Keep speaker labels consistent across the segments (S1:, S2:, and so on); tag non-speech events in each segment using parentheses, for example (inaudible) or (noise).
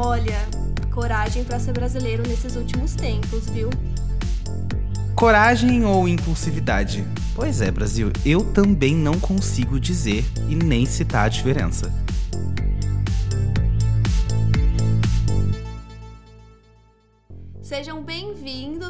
S1: Olha, coragem para ser brasileiro nesses últimos tempos, viu?
S2: Coragem ou impulsividade? Pois é, Brasil, eu também não consigo dizer e nem citar a diferença.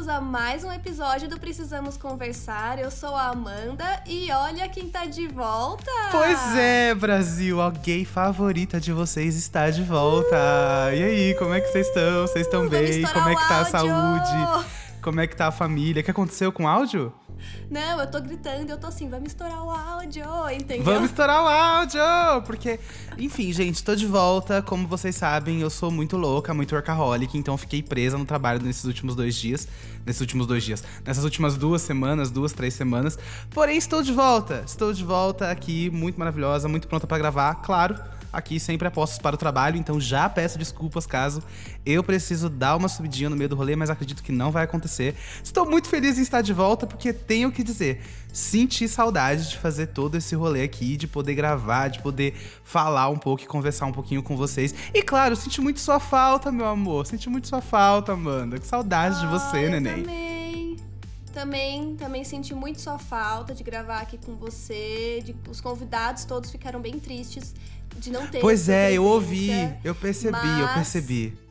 S1: A mais um episódio do Precisamos Conversar. Eu sou a Amanda e olha quem tá de volta!
S2: Pois é, Brasil, a gay favorita de vocês está de volta. Uh! E aí, como é que vocês estão? Vocês estão bem? Como é que tá a saúde? Como é que tá a família? O que aconteceu com o áudio?
S1: Não, eu tô gritando, eu tô assim, vamos estourar o áudio, entendeu?
S2: Vamos estourar o áudio! Porque, enfim, gente, tô de volta. Como vocês sabem, eu sou muito louca, muito workaholic, então fiquei presa no trabalho nesses últimos dois dias. Nesses últimos dois dias. Nessas últimas duas semanas, duas, três semanas. Porém, estou de volta. Estou de volta aqui, muito maravilhosa, muito pronta para gravar, claro aqui sempre apostos para o trabalho, então já peço desculpas caso eu preciso dar uma subidinha no meio do rolê, mas acredito que não vai acontecer. Estou muito feliz em estar de volta porque tenho que dizer, senti saudade de fazer todo esse rolê aqui, de poder gravar, de poder falar um pouco e conversar um pouquinho com vocês. E claro, senti muito sua falta, meu amor. Senti muito sua falta, Amanda. Que saudade ah, de você, neném.
S1: Também. Também, também senti muito sua falta de gravar aqui com você. De, os convidados todos ficaram bem tristes de não ter.
S2: Pois é, eu ouvi, eu percebi, eu percebi.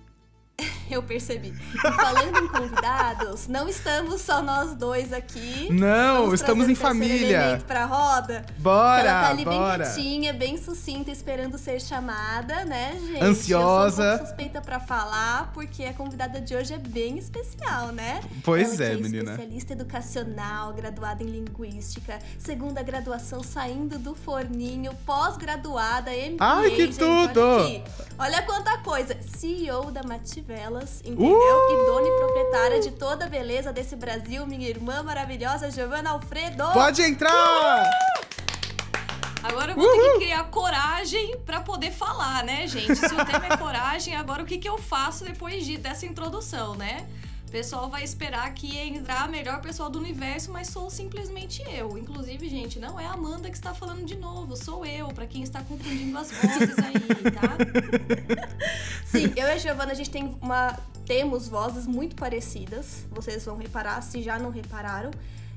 S2: (laughs)
S1: eu percebi. E falando em convidados, não estamos só nós dois aqui.
S2: Não, Vamos estamos em família.
S1: Pra roda.
S2: Bora,
S1: Ela tá ali
S2: bora.
S1: bem quietinha, bem sucinta, esperando ser chamada, né, gente?
S2: Ansiosa.
S1: Eu sou um suspeita para falar, porque a convidada de hoje é bem especial, né?
S2: Pois
S1: Ela
S2: é,
S1: é
S2: menina.
S1: especialista educacional, graduada em linguística, segunda graduação saindo do forninho, pós-graduada, MBA.
S2: Ai, que
S1: gente,
S2: tudo!
S1: Olha, olha quanta coisa. CEO da Mativelas entendeu? Uh! E dona e proprietária de toda a beleza desse Brasil, minha irmã maravilhosa, Giovana Alfredo.
S2: Pode entrar!
S3: Uh! Agora eu vou Uhul. ter que criar coragem para poder falar, né, gente? Se o tema é coragem, agora o que, que eu faço depois de, dessa introdução, né? O pessoal vai esperar que entrar a melhor pessoa do universo, mas sou simplesmente eu. Inclusive, gente, não é a Amanda que está falando de novo, sou eu, para quem está confundindo as vozes aí, tá? (laughs)
S1: Sim, eu e a Giovana, a gente tem uma. Temos vozes muito parecidas. Vocês vão reparar, se já não repararam.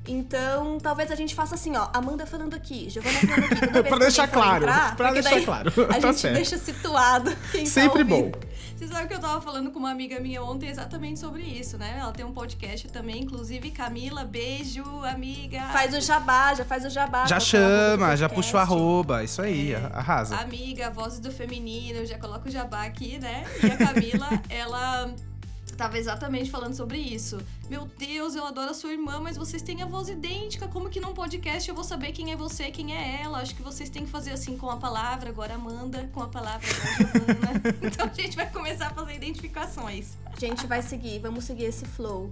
S1: Então, talvez a gente faça assim, ó, Amanda falando aqui, Giovana falando aqui. (laughs)
S2: Pra deixar claro,
S1: entrar,
S2: pra deixar claro.
S1: A (laughs) tá gente certo. deixa situado quem tá
S2: Sempre
S1: tá
S2: bom.
S3: Você sabe que eu tava falando com uma amiga minha ontem exatamente sobre isso, né? Ela tem um podcast também, inclusive Camila, beijo, amiga.
S1: Faz o jabá, já faz o jabá.
S2: Já chama, já puxa o arroba, isso aí, é. arrasa.
S3: Amiga, vozes do feminino, já coloca o jabá aqui, né? E a Camila, (laughs) ela tava exatamente falando sobre isso. Meu Deus, eu adoro a sua irmã, mas vocês têm a voz idêntica. Como que num podcast eu vou saber quem é você, quem é ela? Acho que vocês têm que fazer assim com a palavra, agora Amanda, com a palavra agora (laughs) então a gente vai começar a fazer identificações.
S1: A gente vai seguir, vamos seguir esse flow.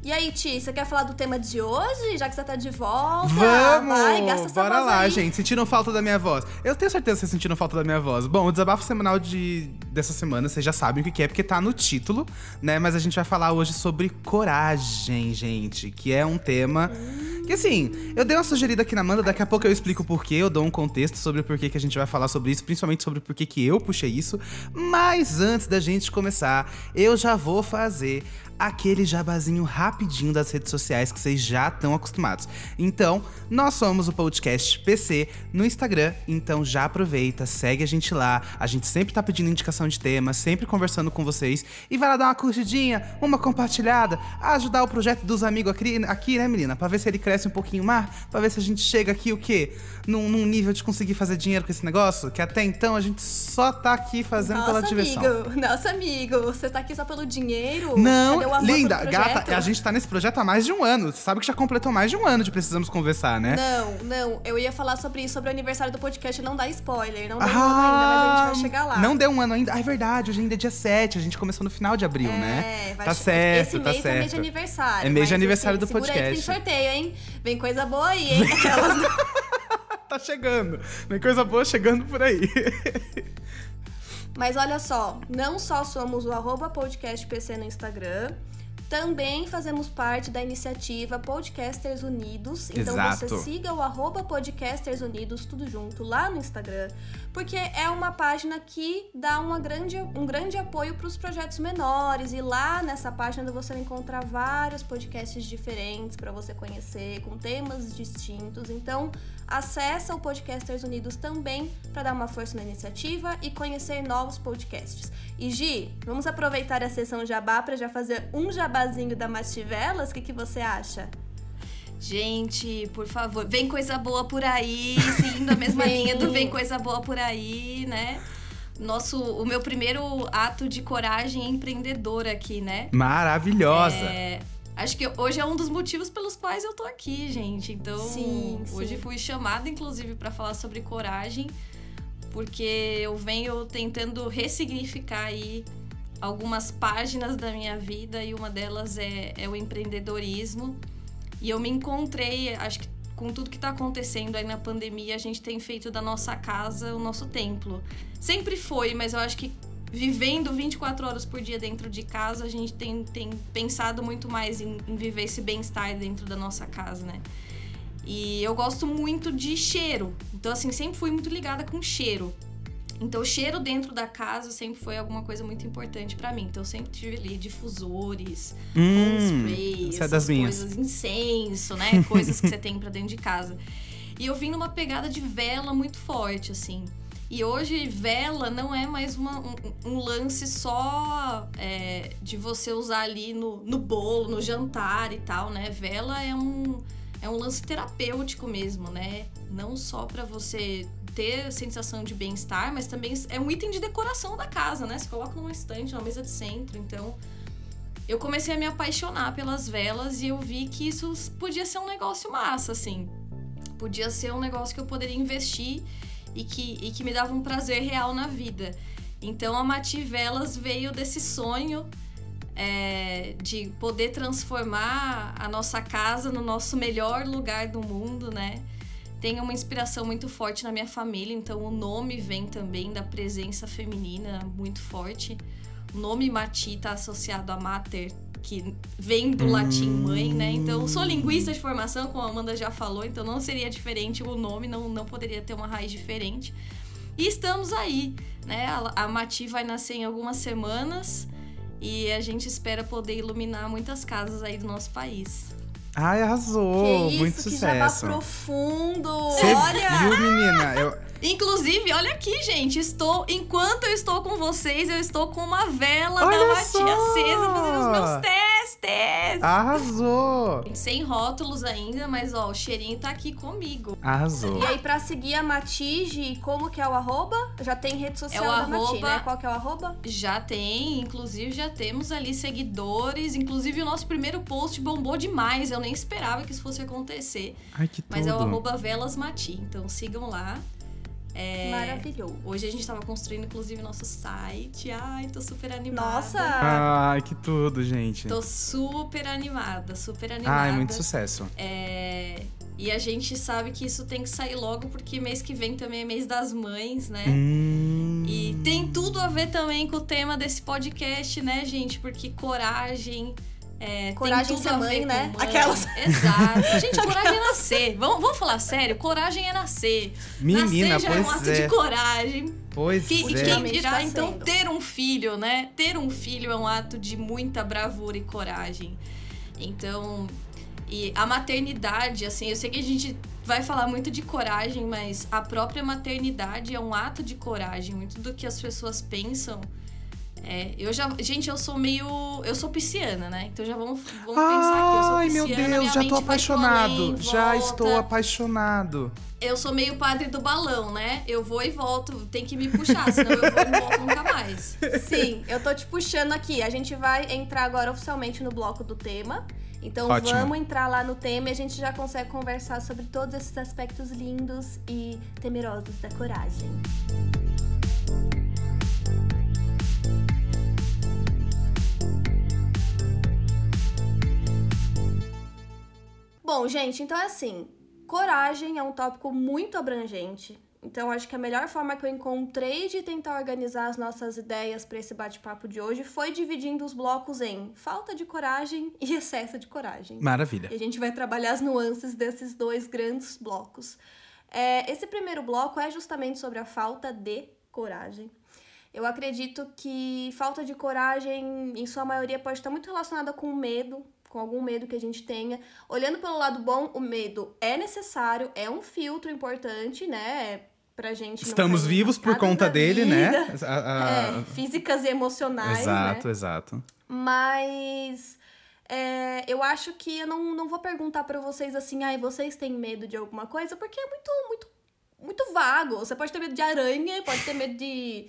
S1: E aí, Ti, você quer falar do tema de hoje? Já que você tá de volta?
S2: Vamos!
S1: Vai, gasta essa
S2: Bora lá,
S1: aí.
S2: gente. Sentiram falta da minha voz. Eu tenho certeza que vocês sentiram falta da minha voz. Bom, o desabafo semanal de, dessa semana, vocês já sabem o que é, porque tá no título, né? Mas a gente vai falar hoje sobre coragem, gente. Que é um tema. Hum que assim, eu dei uma sugerida aqui na Amanda, daqui a pouco eu explico o porquê, eu dou um contexto sobre o porquê que a gente vai falar sobre isso, principalmente sobre o porquê que eu puxei isso. Mas antes da gente começar, eu já vou fazer aquele jabazinho rapidinho das redes sociais que vocês já estão acostumados. Então, nós somos o podcast PC no Instagram, então já aproveita, segue a gente lá. A gente sempre tá pedindo indicação de temas, sempre conversando com vocês e vai lá dar uma curtidinha, uma compartilhada, ajudar o projeto dos amigos aqui, aqui né, menina, para ver se ele cresce um pouquinho mais, para ver se a gente chega aqui o quê? Num, num, nível de conseguir fazer dinheiro com esse negócio, que até então a gente só tá aqui fazendo
S1: Nossa,
S2: pela
S1: diversão.
S2: Amigo,
S1: nossa amigo, você tá aqui só pelo dinheiro?
S2: Não, linda, gata, a gente tá nesse projeto há mais de um ano. Você sabe que já completou mais de um ano de Precisamos Conversar, né?
S1: Não, não, eu ia falar sobre isso, sobre o aniversário do podcast, não dá spoiler, não deu ah, um ano ainda, mas a gente vai chegar lá.
S2: Não deu um ano ainda? Ah, é verdade, hoje ainda é dia 7, a gente começou no final de abril,
S1: é,
S2: né?
S1: Vai
S2: tá certo,
S1: esse
S2: tá
S1: mês
S2: certo.
S1: é mês de aniversário.
S2: É mês de aniversário
S1: assim,
S2: do podcast. Aí
S1: tem sorteio, hein? Vem coisa boa aí, hein? Aquelas... (laughs)
S2: tá chegando. Vem coisa boa chegando por aí. (laughs)
S1: Mas olha só, não só somos o arroba podcastpc no Instagram, Também fazemos parte da iniciativa Podcasters Unidos. Então
S2: Exato.
S1: você siga o arroba Podcasters Unidos, tudo junto, lá no Instagram. Porque é uma página que dá uma grande, um grande apoio para os projetos menores. E lá nessa página você vai encontrar vários podcasts diferentes para você conhecer, com temas distintos. Então acessa o Podcasters Unidos também para dar uma força na iniciativa e conhecer novos podcasts. E Gi, vamos aproveitar a sessão jabá para já fazer um jabazinho da Mastivelas? O que, que você acha?
S3: Gente, por favor, vem coisa boa por aí, seguindo a mesma (laughs) linha do vem coisa boa por aí, né? Nosso, o meu primeiro ato de coragem empreendedora aqui, né?
S2: Maravilhosa.
S3: É, acho que hoje é um dos motivos pelos quais eu tô aqui, gente. Então,
S1: Sim,
S3: hoje
S1: sim.
S3: fui chamada, inclusive, para falar sobre coragem, porque eu venho tentando ressignificar aí algumas páginas da minha vida e uma delas é, é o empreendedorismo. E eu me encontrei, acho que com tudo que tá acontecendo aí na pandemia, a gente tem feito da nossa casa o nosso templo. Sempre foi, mas eu acho que vivendo 24 horas por dia dentro de casa, a gente tem, tem pensado muito mais em, em viver esse bem-estar dentro da nossa casa, né? E eu gosto muito de cheiro. Então, assim, sempre fui muito ligada com cheiro. Então, o cheiro dentro da casa sempre foi alguma coisa muito importante pra mim. Então, eu sempre tive ali difusores,
S2: Hum,
S3: spray,
S2: essa é das minhas.
S3: coisas, incenso, né? (laughs) Coisas que você tem pra dentro de casa. E eu vim numa pegada de vela muito forte, assim. E hoje, vela não é mais uma- um, um lance só é, de você usar ali no, no bolo, no jantar e tal, né? Vela é um, é um lance terapêutico mesmo, né? Não só pra você ter sensação de bem-estar, mas também é um item de decoração da casa, né? Você coloca numa estante, numa mesa de centro, então eu comecei a me apaixonar pelas velas e eu vi que isso podia ser um negócio massa, assim. Podia ser um negócio que eu poderia investir e que, e que me dava um prazer real na vida. Então a Mati Velas veio desse sonho é, de poder transformar a nossa casa no nosso melhor lugar do mundo, né? Tem uma inspiração muito forte na minha família, então o nome vem também da presença feminina muito forte. O nome Mati está associado a mater, que vem do latim mãe, né? Então, sou linguista de formação, como a Amanda já falou, então não seria diferente o nome, não, não poderia ter uma raiz diferente. E estamos aí, né? A, a Mati vai nascer em algumas semanas e a gente espera poder iluminar muitas casas aí do nosso país.
S2: Ai, arrasou.
S1: que isso,
S2: Muito
S1: que jabá
S2: sucesso.
S1: profundo!
S2: Você
S1: Olha!
S2: viu, menina? Eu...
S3: Inclusive, olha aqui, gente, estou enquanto eu estou com vocês, eu estou com uma vela
S2: Olha
S3: da Mati
S2: só!
S3: acesa fazendo os meus testes.
S2: Arrasou.
S3: Sem rótulos ainda, mas ó, o cheirinho tá aqui comigo.
S2: Arrasou.
S1: E aí, pra seguir a Matige, como que é o arroba? Já tem rede social
S3: É o
S1: da Mati,
S3: arroba-
S1: né? Qual que é o arroba?
S3: Já tem, inclusive já temos ali seguidores. Inclusive o nosso primeiro post bombou demais. Eu nem esperava que isso fosse acontecer.
S2: Ai, que tudo.
S3: Mas é o arroba velasmati. Então sigam lá. É,
S1: Maravilhoso.
S3: Hoje a gente tava construindo, inclusive, nosso site. Ai, tô super animada.
S1: Nossa!
S2: Ai, que tudo, gente.
S3: Tô super animada, super animada.
S2: Ai, muito sucesso.
S3: É, E a gente sabe que isso tem que sair logo, porque mês que vem também é mês das mães, né?
S2: Hum.
S3: E tem tudo a ver também com o tema desse podcast, né, gente? Porque coragem. É,
S1: Coragem
S3: tem tudo
S1: ser
S3: a
S1: mãe, né?
S3: mãe.
S1: Aquelas. (laughs)
S3: Exato. Gente, (laughs) coragem é nascer. Vamos, vamos falar sério? Coragem é nascer.
S2: Menina,
S3: nascer já é um ato
S2: é.
S3: de coragem.
S2: Pois
S3: Que, e
S2: é.
S3: quem
S1: Ultimamente
S3: dirá,
S1: tá
S3: então,
S1: sendo.
S3: ter um filho, né? Ter um filho é um ato de muita bravura e coragem. Então, e a maternidade, assim, eu sei que a gente vai falar muito de coragem, mas a própria maternidade é um ato de coragem. Muito do que as pessoas pensam. É, eu já. Gente, eu sou meio. Eu sou pisciana, né? Então já vamos, vamos pensar aqui. Eu sou
S2: Ai, meu
S3: pisciana,
S2: Deus, já tô apaixonado.
S3: além,
S2: já estou apaixonado.
S3: eu sou meio padre do balão, né? Eu vou e volto, tem que me puxar, senão eu vou e não volto nunca mais. (laughs)
S1: Sim, eu tô te puxando aqui. A gente vai entrar agora oficialmente no bloco do tema. Então
S2: Ótimo.
S1: vamos entrar lá no tema e a gente já consegue conversar sobre todos esses aspectos lindos e temerosos da coragem. Bom, gente, então é assim. Coragem é um tópico muito abrangente. Então, acho que a melhor forma que eu encontrei de tentar organizar as nossas ideias para esse bate-papo de hoje foi dividindo os blocos em falta de coragem (laughs) e excesso de coragem.
S2: Maravilha.
S1: E a gente vai trabalhar as nuances desses dois grandes blocos. É, esse primeiro bloco é justamente sobre a falta de coragem. Eu acredito que falta de coragem, em sua maioria, pode estar muito relacionada com medo, com algum medo que a gente tenha. Olhando pelo lado bom, o medo é necessário, é um filtro importante, né? Pra gente
S2: Estamos vivos por conta dele, né? (laughs)
S1: A, a... É, físicas e emocionais.
S2: Exato,
S1: né?
S2: exato.
S1: Mas é, eu acho que eu não, não vou perguntar para vocês assim, ai, vocês têm medo de alguma coisa, porque é muito, muito, muito vago. Você pode ter medo de aranha, pode ter medo de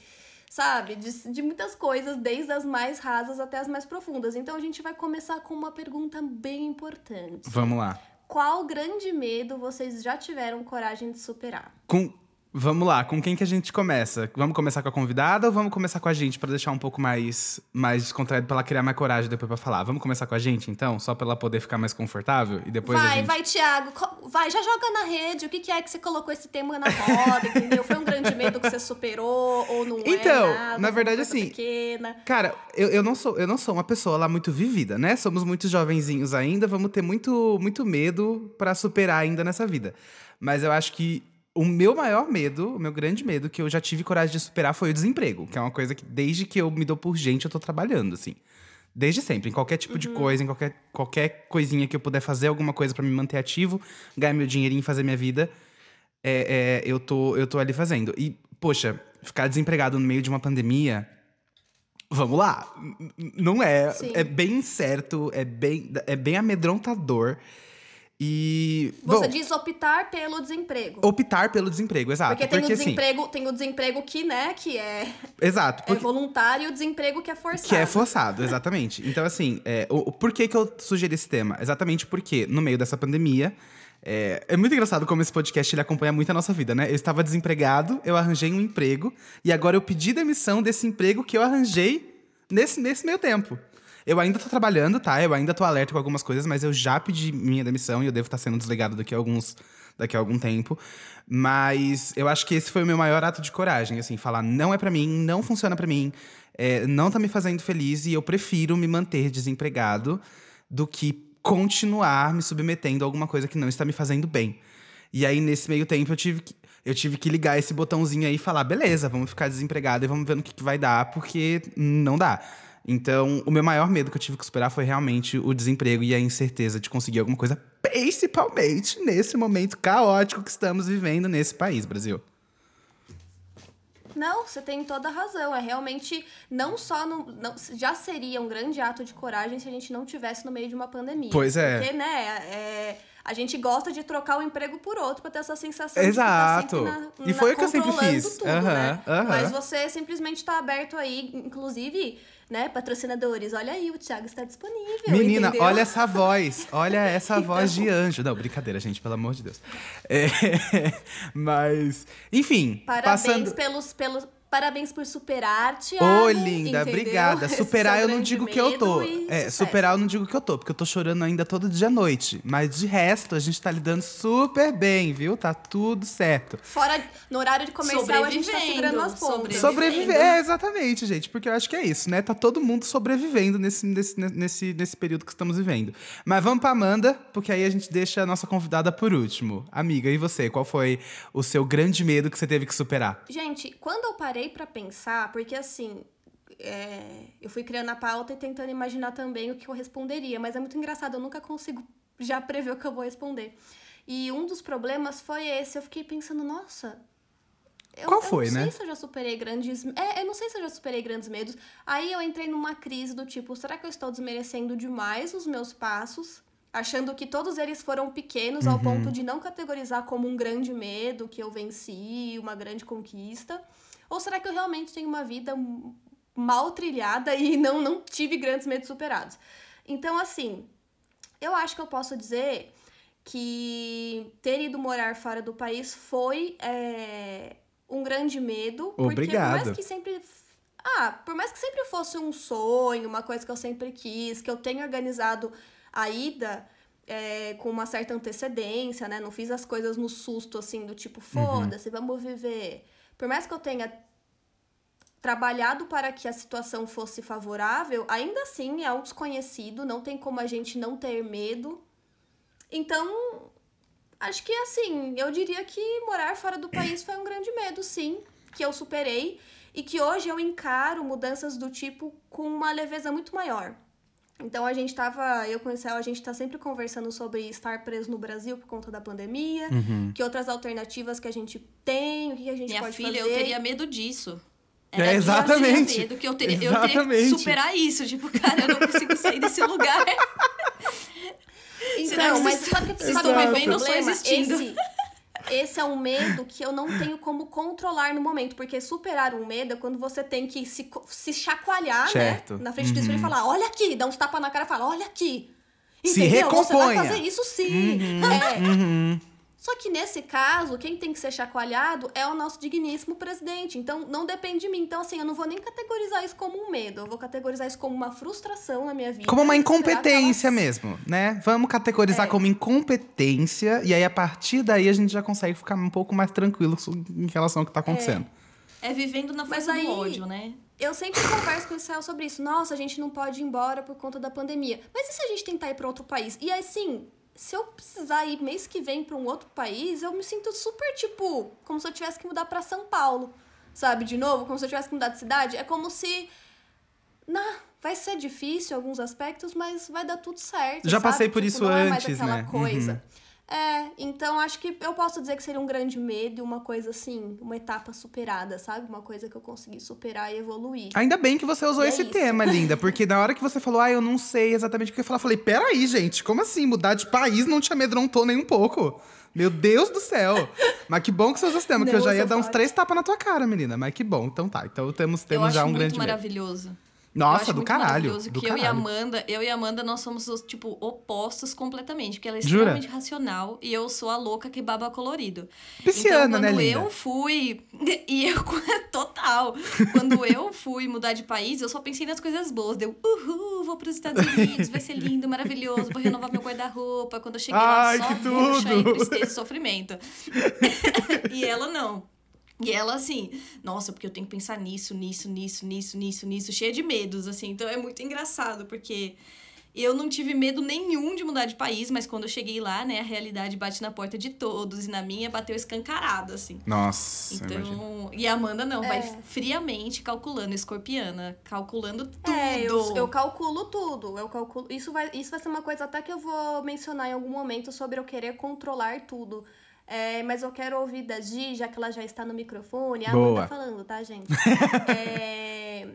S1: sabe? De, de muitas coisas, desde as mais rasas até as mais profundas. Então a gente vai começar com uma pergunta bem importante.
S2: Vamos lá.
S1: Qual grande medo vocês já tiveram coragem de superar?
S2: Com Vamos lá, com quem que a gente começa? Vamos começar com a convidada ou vamos começar com a gente para deixar um pouco mais mais descontraído para ela criar mais coragem depois para falar? Vamos começar com a gente então, só para ela poder ficar mais confortável e depois
S1: Vai,
S2: gente...
S1: vai, Thiago. Vai, já joga na rede. O que, que é que você colocou esse tema na roda, entendeu? Foi um grande medo que você superou ou não é
S2: Então,
S1: é nada,
S2: na verdade assim,
S1: pequena.
S2: cara, eu, eu não sou eu não sou uma pessoa lá muito vivida, né? Somos muitos jovenzinhos ainda, vamos ter muito muito medo para superar ainda nessa vida. Mas eu acho que o meu maior medo, o meu grande medo que eu já tive coragem de superar foi o desemprego, que é uma coisa que desde que eu me dou por gente eu tô trabalhando, assim. Desde sempre, em qualquer tipo uhum. de coisa, em qualquer, qualquer coisinha que eu puder fazer alguma coisa para me manter ativo, ganhar meu dinheirinho, fazer minha vida, é, é, eu, tô, eu tô ali fazendo. E, poxa, ficar desempregado no meio de uma pandemia, vamos lá, não é. Sim. É bem certo, é bem, é bem amedrontador. E.
S1: Você bom, diz optar pelo desemprego.
S2: Optar pelo desemprego, exato.
S1: Porque tem porque, o assim, desemprego, assim, tem o desemprego que, né, que é.
S2: Exato.
S1: É porque, é voluntário e o desemprego que é forçado.
S2: Que é forçado, exatamente. então, assim, é, o, o, por que, que eu sugeri esse tema? Exatamente porque, no meio dessa pandemia. É, é muito engraçado como esse podcast ele acompanha muito a nossa vida, né? Eu estava desempregado, eu arranjei um emprego, e agora eu pedi demissão desse emprego que eu arranjei nesse, nesse meio tempo. Eu ainda tô trabalhando, tá? Eu ainda tô alerta com algumas coisas, mas eu já pedi minha demissão e eu devo estar sendo desligado daqui a alguns daqui a algum tempo. Mas eu acho que esse foi o meu maior ato de coragem, assim, falar não é para mim, não funciona para mim, é, não tá me fazendo feliz e eu prefiro me manter desempregado do que continuar me submetendo a alguma coisa que não está me fazendo bem. E aí, nesse meio tempo, eu tive que, eu tive que ligar esse botãozinho aí e falar: beleza, vamos ficar desempregado e vamos ver no que, que vai dar, porque não dá. Então, o meu maior medo que eu tive que superar foi realmente o desemprego e a incerteza de conseguir alguma coisa, principalmente nesse momento caótico que estamos vivendo nesse país, Brasil.
S1: Não, você tem toda a razão. É realmente não só no, não, já seria um grande ato de coragem se a gente não tivesse no meio de uma pandemia.
S2: Pois
S1: é. Porque, né, é, a gente gosta de trocar o um emprego por outro para ter essa sensação
S2: Exato.
S1: de que tá sempre na,
S2: e foi o que eu sempre fiz.
S1: Tudo, uhum, né? uhum. Mas você simplesmente está aberto aí, inclusive né, patrocinadores, olha aí, o Thiago está disponível.
S2: Menina,
S1: entendeu?
S2: olha essa voz, olha (laughs) essa então... voz de anjo. Não, brincadeira, gente, pelo amor de Deus. É, (laughs) mas, enfim.
S1: Parabéns
S2: passando...
S1: pelos, pelos, Parabéns por superar, Thiago. Ô,
S2: linda, entendeu? obrigada. (laughs) Superar eu não digo que eu tô. É, sucesso. superar eu não digo que eu tô, porque eu tô chorando ainda todo dia à noite. Mas de resto, a gente tá lidando super bem, viu? Tá tudo certo.
S1: Fora, no horário de comercial, a gente tá segurando as pontas.
S2: Sobreviver, é, exatamente, gente. Porque eu acho que é isso, né? Tá todo mundo sobrevivendo nesse, nesse, nesse, nesse período que estamos vivendo. Mas vamos pra Amanda, porque aí a gente deixa a nossa convidada por último. Amiga, e você? Qual foi o seu grande medo que você teve que superar?
S1: Gente, quando eu parei parei para pensar, porque assim, é, eu fui criando a pauta e tentando imaginar também o que eu responderia, mas é muito engraçado, eu nunca consigo já prever o que eu vou responder. E um dos problemas foi esse, eu fiquei pensando, nossa, eu,
S2: Qual foi,
S1: eu não
S2: né?
S1: sei se eu já superei grandes. É, eu não sei se eu já superei grandes medos. Aí eu entrei numa crise do tipo, será que eu estou desmerecendo demais os meus passos? Achando que todos eles foram pequenos uhum. ao ponto de não categorizar como um grande medo que eu venci, uma grande conquista. Ou será que eu realmente tenho uma vida mal trilhada e não, não tive grandes medos superados? Então, assim, eu acho que eu posso dizer que ter ido morar fora do país foi é, um grande medo.
S2: Obrigado.
S1: Porque por mais que sempre. Ah, por mais que sempre fosse um sonho, uma coisa que eu sempre quis, que eu tenho organizado a ida, é, com uma certa antecedência, né? Não fiz as coisas no susto, assim, do tipo,
S2: Uhum.
S1: foda-se, vamos viver. Por mais que eu tenha trabalhado para que a situação fosse favorável, ainda assim é um desconhecido, não tem como a gente não ter medo. Então, acho que assim, eu diria que morar fora do país foi um grande medo, sim, que eu superei e que hoje eu encaro mudanças do tipo com uma leveza muito maior. Então a gente tava, eu com o Céu, a gente tá sempre conversando sobre estar preso no Brasil por conta da pandemia,
S2: Uhum.
S1: que outras alternativas que a gente tem, o que a gente
S3: Minha
S1: pode
S3: filha,
S1: fazer.
S3: eu teria medo disso.
S2: É,
S3: disso,
S2: exatamente.
S3: Eu tinha medo, que eu teria, eu teria que superar isso. Tipo, cara, eu não consigo sair desse lugar. (laughs)
S1: Então,
S3: Senão,
S1: mas
S3: vocês-
S1: sabe que
S3: vocês
S1: sabe
S2: estão
S1: é
S2: vivendo,
S3: eu só
S1: problema?
S3: existindo.
S1: Esse, esse é um medo que eu não tenho como controlar no momento, porque superar um medo é quando você tem que se, se chacoalhar,
S2: Certo.
S1: né? Na frente do espelho e falar, olha aqui, dá uns tapas na cara e fala, olha aqui.
S2: Se
S1: Entendeu? Você vai fazer isso sim. É.
S2: Uhum.
S1: Só que nesse caso, quem tem que ser chacoalhado é o nosso digníssimo presidente. Então, não depende de mim. Então, assim, eu não vou nem categorizar isso como um medo. Eu vou categorizar isso como uma frustração na minha vida.
S2: Como uma incompetência
S1: ela-
S2: mesmo, né? Vamos categorizar
S1: É.
S2: como incompetência e aí a partir daí a gente já consegue ficar um pouco mais tranquilo em relação ao que tá acontecendo.
S3: É vivendo na força
S1: aí-
S3: do ódio, né?
S1: Eu sempre converso com o Israel sobre isso. Nossa, a gente não pode ir embora por conta da pandemia. Mas e se a gente tentar ir para outro país? E assim, se eu precisar ir mês que vem para um outro país, eu me sinto super, tipo, como se eu tivesse que mudar para São Paulo. Sabe, de novo? Como se eu tivesse que mudar de cidade. É como se. Nah, vai ser difícil em alguns aspectos, mas vai dar tudo certo.
S2: Já
S1: sabe?
S2: passei por
S1: Tipo,
S2: isso
S1: não é mais
S2: antes,
S1: aquela
S2: né?
S1: coisa. É, então acho que eu posso dizer que seria um grande medo e uma coisa assim, uma etapa superada, sabe? Uma coisa que eu consegui superar e evoluir.
S2: Ainda bem que você usou
S1: E é
S2: esse
S1: isso.
S2: tema, linda, porque na hora que você falou, ah, eu não sei exatamente o que eu ia falar, eu falei, peraí, gente, como assim? Mudar de país não te amedrontou nem um pouco? Meu Deus do céu! Mas que bom que você usou esse tema, que eu já ia dar uns três tapas na tua cara, menina. Mas que bom, então tá. Então temos, temos já um
S3: muito
S2: grande medo.
S3: maravilhoso. Eu
S2: Nossa, do caralho. Do
S3: que eu e
S2: caralho.
S3: Amanda, eu e a Amanda, nós somos os, tipo, opostos completamente. Porque ela é
S2: Jura?
S3: extremamente racional e eu sou a louca que baba colorido.
S2: Pisciana,
S3: então,
S2: né,
S3: quando
S2: linda?
S3: eu fui. (laughs) E eu, (laughs) total. Quando eu fui mudar de país, eu só pensei nas coisas boas. Deu, uhul, vou para os Estados Unidos, vai ser lindo, maravilhoso, vou renovar meu guarda-roupa. Quando eu cheguei
S2: Ai,
S3: lá, só
S2: que tudo!
S3: tristeza e sofrimento. (laughs) e ela não. E ela, assim, nossa, porque eu tenho que pensar nisso, nisso, nisso, nisso, nisso, nisso, cheia de medos, assim. Então é muito engraçado, porque eu não tive medo nenhum de mudar de país, mas quando eu cheguei lá, né, a realidade bate na porta de todos, e na minha bateu escancarado, assim.
S2: Nossa, imagina.
S3: Então, e a Amanda não, vai
S1: É.
S3: friamente calculando, escorpiana, calculando tudo.
S1: É, eu, eu calculo tudo. Eu calculo. Isso vai, isso vai ser uma coisa até que eu vou mencionar em algum momento sobre eu querer controlar tudo. É, mas eu quero ouvir da Gi, já que ela já está no microfone. A
S2: Boa.
S1: Amanda falando, tá, gente? (laughs) É,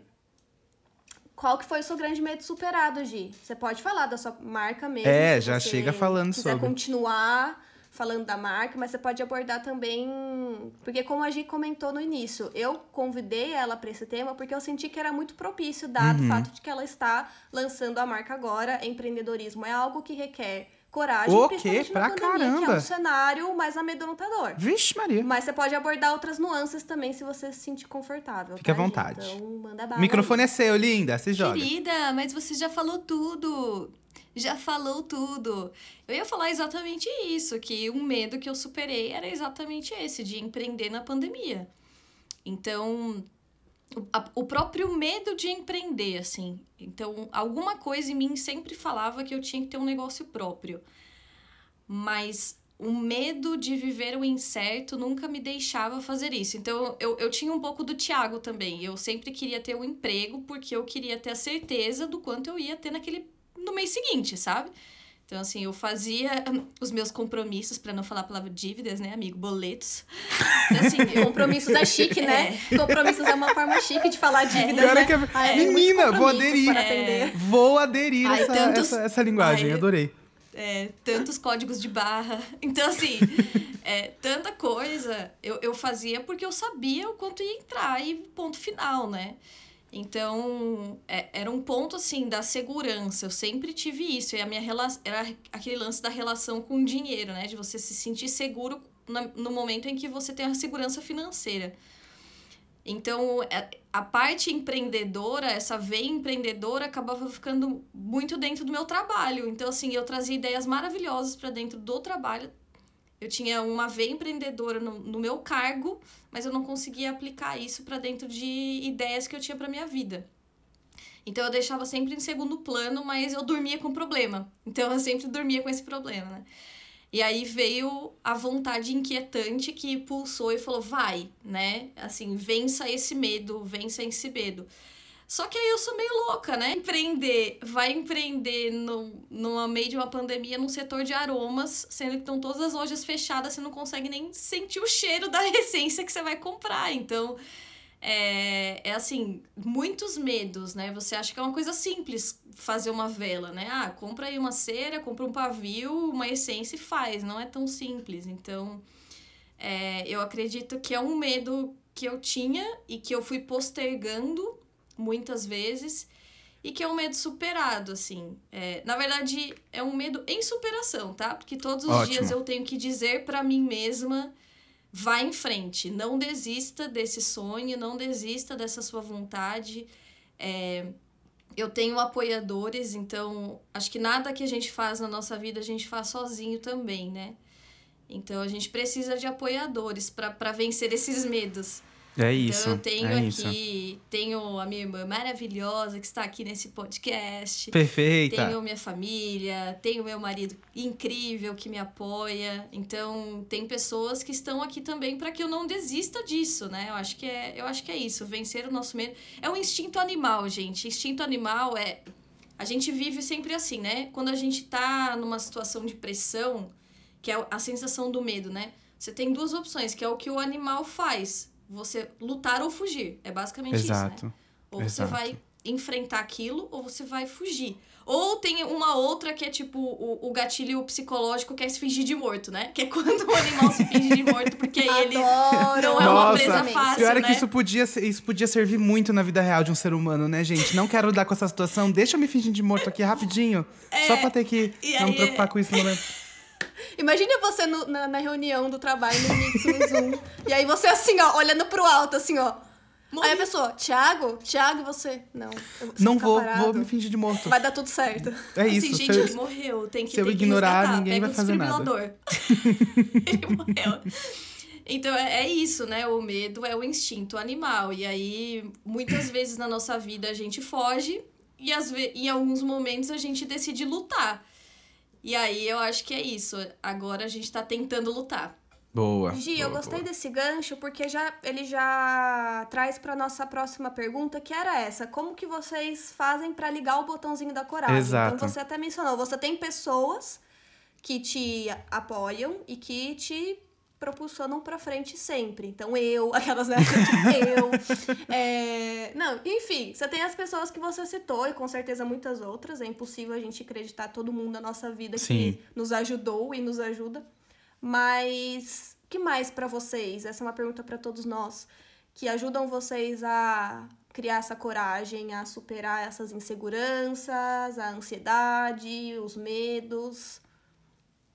S1: Qual que foi o seu grande medo superado, Gi? Você pode falar da sua marca mesmo.
S2: É, já chega falando
S1: quiser
S2: sobre.
S1: continuar falando da marca, mas você pode abordar também, porque como a Gi comentou no início, eu convidei ela para esse tema porque eu senti que era muito propício, dado
S2: Uhum.
S1: o fato de que ela está lançando a marca agora. Empreendedorismo é algo que requer coragem,
S2: O quê?
S1: principalmente
S2: Pra
S1: na pandemia, que é
S2: caramba.
S1: um cenário mais amedrontador.
S2: Vixe, Maria.
S1: Mas você pode abordar outras nuances também se você se sentir confortável.
S2: Fique à
S1: tá, Gi?
S2: vontade.
S1: Então, manda bala
S2: O microfone é seu, linda. Se joga.
S3: Querida, mas você já falou tudo. Já falou tudo. Eu ia falar exatamente isso, que um medo que eu superei era exatamente esse, de empreender na pandemia. Então, o, próprio medo de empreender, assim. Então, alguma coisa em mim sempre falava que eu tinha que ter um negócio próprio. Mas o medo de viver o incerto nunca me deixava fazer isso. Então, eu, eu tinha um pouco do Tiago também. Eu sempre queria ter um emprego porque eu queria ter a certeza do quanto eu ia ter naquele no mês seguinte, sabe? Então, assim, eu fazia hum, os meus compromissos, para não falar a palavra dívidas, né, amigo? Boletos. Então, assim, eu,
S1: Compromissos é chique, né? Compromissos é uma forma chique de falar dívidas,
S2: é
S1: né?
S2: que é-
S1: Ah, é,
S2: Menina, vou aderir.
S3: É.
S2: Vou aderir
S3: Ai,
S2: essa,
S3: tantos-
S2: essa, essa linguagem,
S3: Ai,
S2: adorei.
S3: é, tantos códigos de barra. Então, assim, (laughs) é, tanta coisa eu, eu fazia porque eu sabia o quanto ia entrar e ponto final, né? Então, é- era um ponto, assim, da segurança. Eu sempre tive isso. E a minha relação... Era aquele lance da relação com o dinheiro, né? De você se sentir seguro no momento em que você tem a segurança financeira. Então, é, a parte empreendedora, essa veia empreendedora, acabava ficando muito dentro do meu trabalho. Então, assim, eu trazia ideias maravilhosas para dentro do trabalho. Eu tinha uma veia empreendedora no, no meu cargo, mas eu não conseguia aplicar isso para dentro de ideias que eu tinha para minha vida. Então eu deixava sempre em segundo plano, mas eu dormia com problema. Então eu sempre dormia com esse problema, né? E aí veio a vontade inquietante que pulsou e falou: vai, né? Assim, vença esse medo, vença esse medo. Só que aí eu sou meio louca, né? Empreender, vai empreender no, no meio de uma pandemia num setor de aromas, sendo que estão todas as lojas fechadas, você não consegue nem sentir o cheiro da (laughs) essência que você vai comprar. Então, é, é assim, muitos medos, né? Você acha que é uma coisa simples fazer uma vela, né? Ah, compra aí uma cera, compra um pavio, uma essência e faz. Não é tão simples. Então, é, eu acredito que é um medo que eu tinha e que eu fui postergando muitas vezes e que é um medo superado, assim. É, na verdade, é um medo em superação, tá? Porque todos os
S2: Ótimo.
S3: dias eu tenho que dizer para mim mesma vá em frente, não desista desse sonho, não desista dessa sua vontade. É, eu tenho apoiadores, então acho que nada que a gente faz na nossa vida a gente faz sozinho também, né? Então a gente precisa de apoiadores para vencer (laughs) esses medos.
S2: É isso.
S3: Então eu tenho
S2: é
S3: aqui,
S2: isso.
S3: tenho a minha irmã maravilhosa que está aqui nesse podcast.
S2: Perfeita.
S3: Tenho minha família, tenho meu marido incrível que me apoia. Então, tem pessoas que estão aqui também para que eu não desista disso, né? Eu acho que é, eu acho que é isso, vencer o nosso medo. É um instinto animal, gente. Instinto animal é a gente vive sempre assim, né? Quando a gente tá numa situação de pressão, que é a sensação do medo, né? Você tem duas opções, que é o que o animal faz. Você lutar ou fugir. É basicamente
S2: Exato.
S3: isso, né? Ou
S2: Exato.
S3: você vai enfrentar aquilo ou você vai fugir. Ou tem uma outra que é tipo o, o gatilho psicológico que é se fingir de morto, né? Que é (laughs) quando o animal se finge de morto, porque aí ele não é uma presa fácil,
S2: Pior é
S3: né?
S2: que isso podia, ser- isso podia servir muito na vida real de um ser humano, né, gente? Não quero lidar com essa situação. Deixa eu me fingir de morto aqui rapidinho. só pra ter que
S3: É,
S2: não me preocupar
S3: é-
S2: com isso no momento.
S1: Imagina você no- na, na reunião do trabalho, no Zoom. e aí você assim, ó, olhando pro alto, assim, ó.
S3: Morri.
S1: Aí a pessoa, Thiago? Thiago, e você? Não. eu- você
S2: Não vou,
S1: parado.
S2: vou me fingir de morto.
S1: Vai dar tudo certo.
S2: É
S3: Assim,
S2: isso.
S3: gente,
S2: se eu-
S3: ele morreu. Tem que,
S2: se eu
S3: tem que
S2: ignorar,
S3: resgatar.
S2: ninguém
S3: Pega
S2: vai
S3: um
S2: fazer nada.
S3: ele (laughs) morreu. Então é, é isso, né? O medo é o instinto animal. E aí, muitas vezes na nossa vida a gente foge e às ve em alguns momentos a gente decide lutar. E aí eu acho que é isso. Agora a gente tá tentando lutar.
S2: Boa.
S1: Gi, eu
S2: boa,
S1: gostei
S2: boa.
S1: desse gancho porque já, ele já traz pra nossa próxima pergunta, que era essa: como que vocês fazem pra ligar o botãozinho da coragem?
S2: Exato.
S1: Então você até mencionou, você tem pessoas que te apoiam e que te propulsionam pra frente sempre. Então eu, (laughs) aquelas né, eu. é, Não, enfim, você tem as pessoas que você citou e com certeza muitas outras. É impossível a gente acreditar todo mundo na nossa vida
S2: Sim.
S1: que nos ajudou e nos ajuda. Mas que mais pra vocês? Essa é uma pergunta pra todos nós que ajudam vocês a criar essa coragem, a superar essas inseguranças, a ansiedade, os medos.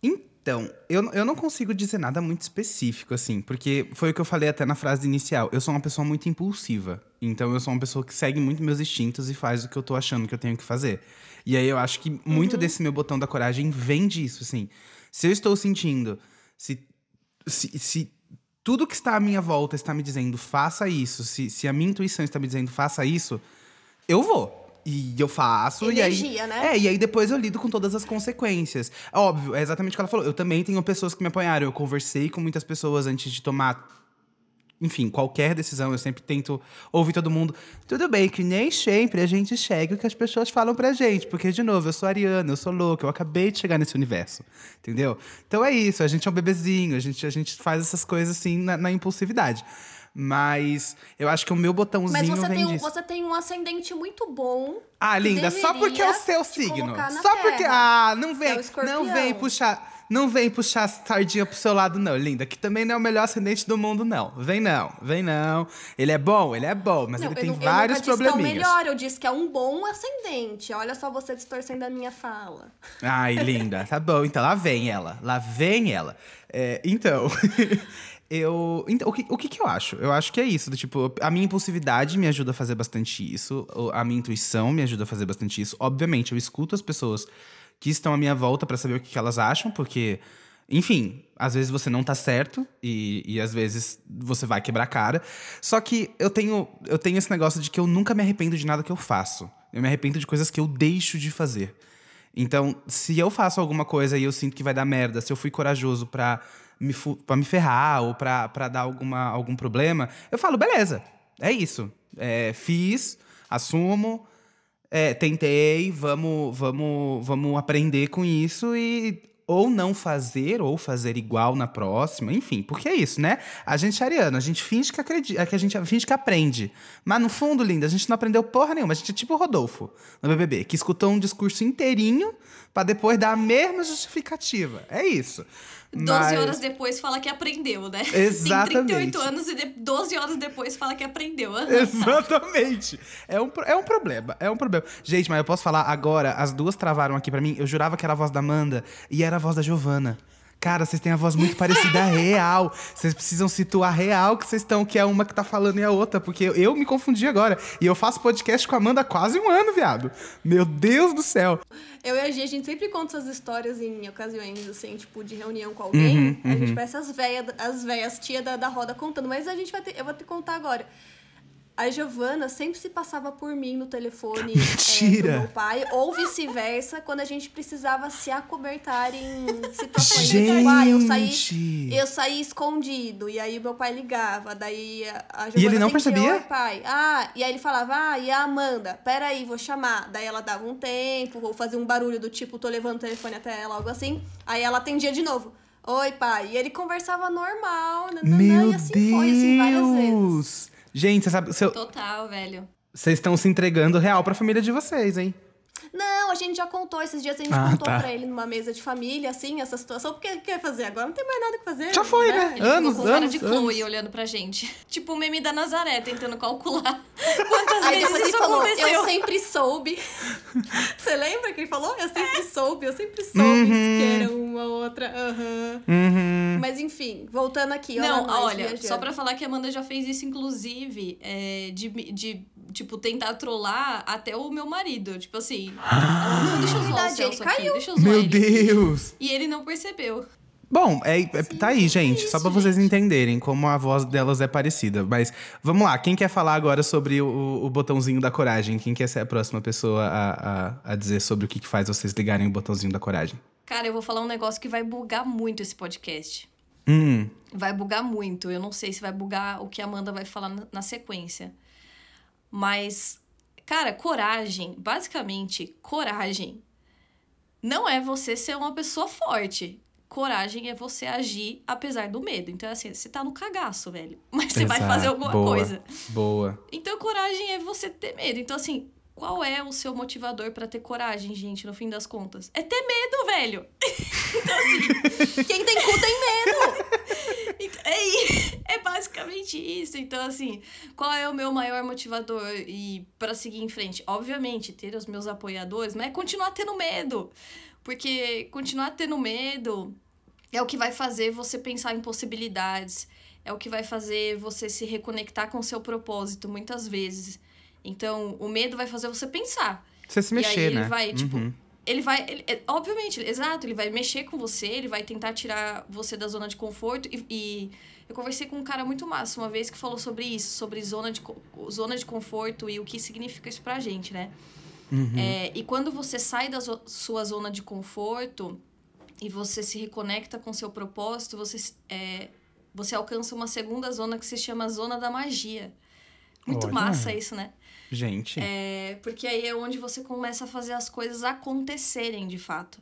S2: Então, eu, eu não consigo dizer nada muito específico, assim, porque foi o que eu falei até na frase inicial. Eu sou uma pessoa muito impulsiva. Então, eu sou uma pessoa que segue muito meus instintos e faz o que eu tô achando que eu tenho que fazer. E aí, eu acho que muito desse meu botão da coragem vem disso, assim. Se eu estou sentindo, se, se, se tudo que está à minha volta está me dizendo faça isso, se, se a minha intuição está me dizendo faça isso, eu vou. E eu faço, e aí.
S1: Energia, né?
S2: É, e aí depois eu lido com todas as consequências. Óbvio, é exatamente o que ela falou. Eu também tenho pessoas que me apoiaram. Eu conversei com muitas pessoas antes de tomar. Enfim, qualquer decisão, eu sempre tento ouvir todo mundo. Tudo bem, que nem sempre a gente chega o que as pessoas falam pra gente. Porque, de novo, eu sou ariana, eu sou louca, eu acabei de chegar nesse universo. Entendeu? Então é isso, a gente é um bebezinho, a gente, a gente faz essas coisas assim na, na impulsividade. Mas eu acho que o meu botãozinho
S1: Mas você
S2: vem
S1: tem, um, você tem um ascendente muito bom.
S2: Ah, linda, só porque é o seu signo. Só porque.
S1: terra.
S2: Ah, não vem.
S1: É
S2: não vem puxar. Não vem puxar a sardinha pro seu lado, não, linda. Que também não é o melhor ascendente do mundo, não. Vem não, vem não. Ele é bom, ele é bom, mas
S1: Não,
S2: ele
S1: eu
S2: tem
S1: não-
S2: vários
S1: eu disse que é o melhor, eu disse que é um bom ascendente. Olha só você distorcendo a minha fala.
S2: Ai, linda. Tá bom, então lá vem ela. Lá vem ela. É, então, (laughs) Eu. Então, o que, o que que eu acho? Eu acho que é isso. Do, tipo, a minha impulsividade me ajuda a fazer bastante isso. A minha intuição me ajuda a fazer bastante isso. Obviamente, eu escuto as pessoas que estão à minha volta pra saber o que, que elas acham, porque. Enfim, às vezes você não tá certo e, e às vezes você vai quebrar a cara. Só que eu tenho, eu tenho esse negócio de que eu nunca me arrependo de nada que eu faço. Eu me arrependo de coisas que eu deixo de fazer. Então, se eu faço alguma coisa e eu sinto que vai dar merda, se eu fui corajoso pra me, me ferrar ou pra, pra dar alguma, algum problema, eu falo, beleza, é isso. É, fiz, assumo, é, tentei, vamos, vamos, vamos aprender com isso e ou não fazer, ou fazer igual na próxima, enfim, porque é isso, né? A gente é ariano, a gente finge que acredita, que a gente finge que aprende. Mas no fundo, linda, a gente não aprendeu porra nenhuma. A gente é tipo o Rodolfo no BBB, que escutou um discurso inteirinho pra depois dar a mesma justificativa. É isso.
S3: 12
S2: Mas-
S3: horas depois fala que aprendeu, né?
S2: Exatamente.
S3: Tem 38 anos e de- 12 horas depois fala que aprendeu.
S2: Exatamente. É um, é um problema. É um problema. Gente, mas eu posso falar agora, as duas travaram aqui pra mim. Eu jurava que era a voz da Amanda e era a voz da Giovana. Cara, vocês têm a voz muito parecida (laughs) real. Vocês precisam situar real que vocês estão, que é uma que tá falando e a outra, porque eu, eu me confundi agora. E eu faço podcast com a Amanda há quase um ano, viado. Meu Deus do céu.
S1: Eu e a Gi, a gente sempre conta essas histórias em ocasiões, assim, tipo, de reunião com alguém.
S2: Uhum,
S1: A gente parece as velhas, as velhas tia da, da roda contando, mas a gente vai ter, eu vou te contar agora. A Giovana sempre se passava por mim no telefone (laughs) é,
S2: Mentira!
S1: do meu pai, ou vice-versa, quando a gente precisava se acobertar em situações de tipo, ah, eu saí,
S2: Gente!
S1: eu saí escondido, e aí meu pai ligava, daí a- Giovana
S2: E ele não percebia?
S1: "Oi, pai. Ah, e aí ele falava, ah, e a Amanda? Peraí, vou chamar. Daí ela dava um tempo, ou fazia um barulho do tipo, tô levando o telefone até ela, algo assim. Aí ela atendia de novo. Oi, pai. E ele conversava normal, nananã,
S2: Meu
S1: e assim foi, assim, várias vezes.
S2: Gente, você sabe, seu-
S3: Total, velho.
S2: vocês estão se entregando real pra família de vocês, hein?
S1: Não, a gente já contou, esses dias a gente
S2: Ah,
S1: contou
S2: tá.
S1: pra ele numa mesa de família, assim, essa situação, porque quer fazer agora, não tem mais nada que fazer.
S2: Já foi, né?
S3: Ele
S2: Anos,
S3: ficou com cara
S2: anos,
S3: de
S2: anos.
S3: Chloe olhando pra gente. (laughs) Tipo o meme da Nazaré, tentando calcular (laughs) quantas
S1: Aí
S3: vezes isso
S1: falou,
S3: aconteceu.
S1: eu sempre soube. (laughs) Você lembra que ele falou? Eu sempre soube, eu sempre soube
S2: Uhum.
S1: que era uma outra. Aham.
S2: Uhum.
S1: Enfim, voltando aqui.
S3: Não,
S1: nós,
S3: olha,
S1: viajando.
S3: só pra falar que a Amanda já fez isso, inclusive, é, de, de, tipo, tentar trollar até o meu marido. Tipo assim, "Não, (gasps) deixa eu zoar o Celso aqui,
S1: caiu.
S3: deixa eu zoar
S2: Meu
S3: ele.
S2: Deus!
S3: E ele não percebeu.
S2: Bom, é, é- tá aí, gente. só
S3: isso,
S2: pra vocês entenderem como a voz delas é parecida. Mas vamos lá, quem quer falar agora sobre o, o botãozinho da coragem? Quem quer ser a próxima pessoa a, a, a dizer sobre o que, que faz vocês ligarem o botãozinho da coragem?
S3: Cara, eu vou falar um negócio que vai bugar muito esse podcast.
S2: Hum,
S3: Vai bugar muito. Eu não sei se vai bugar o que a Amanda vai falar na, sequência. Mas, cara, coragem, basicamente, coragem não é você ser uma pessoa forte. Coragem é você agir apesar do medo. Então, assim, você tá no cagaço, velho. (laughs) Mas você vai
S2: exato.
S3: fazer alguma
S2: Boa,
S3: coisa.
S2: Boa.
S3: Então, coragem é você ter medo. Então, assim, qual é o seu motivador pra ter coragem, gente, no fim das contas? É ter medo, velho. (laughs) então, assim,
S1: Quem tem cu tem medo. (laughs)
S3: Então, É, é basicamente isso. Então, assim, qual é o meu maior motivador e para seguir em frente? Obviamente, ter os meus apoiadores, mas é continuar tendo medo. Porque continuar tendo medo é o que vai fazer você pensar em possibilidades, é o que vai fazer você se reconectar com o seu propósito muitas vezes. Então, o medo vai fazer você pensar.
S2: Você se
S3: E aí
S2: mexer,
S3: ele
S2: né?
S3: vai, tipo,
S2: Uhum.
S3: Ele vai, ele- é, obviamente, exato, ele vai mexer com você, ele vai tentar tirar você da zona de conforto. E, e eu conversei com um cara muito massa uma vez que falou sobre isso, sobre zona de, zona de conforto e o que significa isso pra gente, né?
S2: Uhum.
S3: É, e quando você sai da zo- sua zona de conforto e você se reconecta com seu propósito, você, é, você alcança uma segunda zona que se chama zona da magia. Muito
S2: Olha.
S3: massa isso, né?
S2: Gente.
S3: É, porque aí é onde você começa a fazer as coisas acontecerem de fato.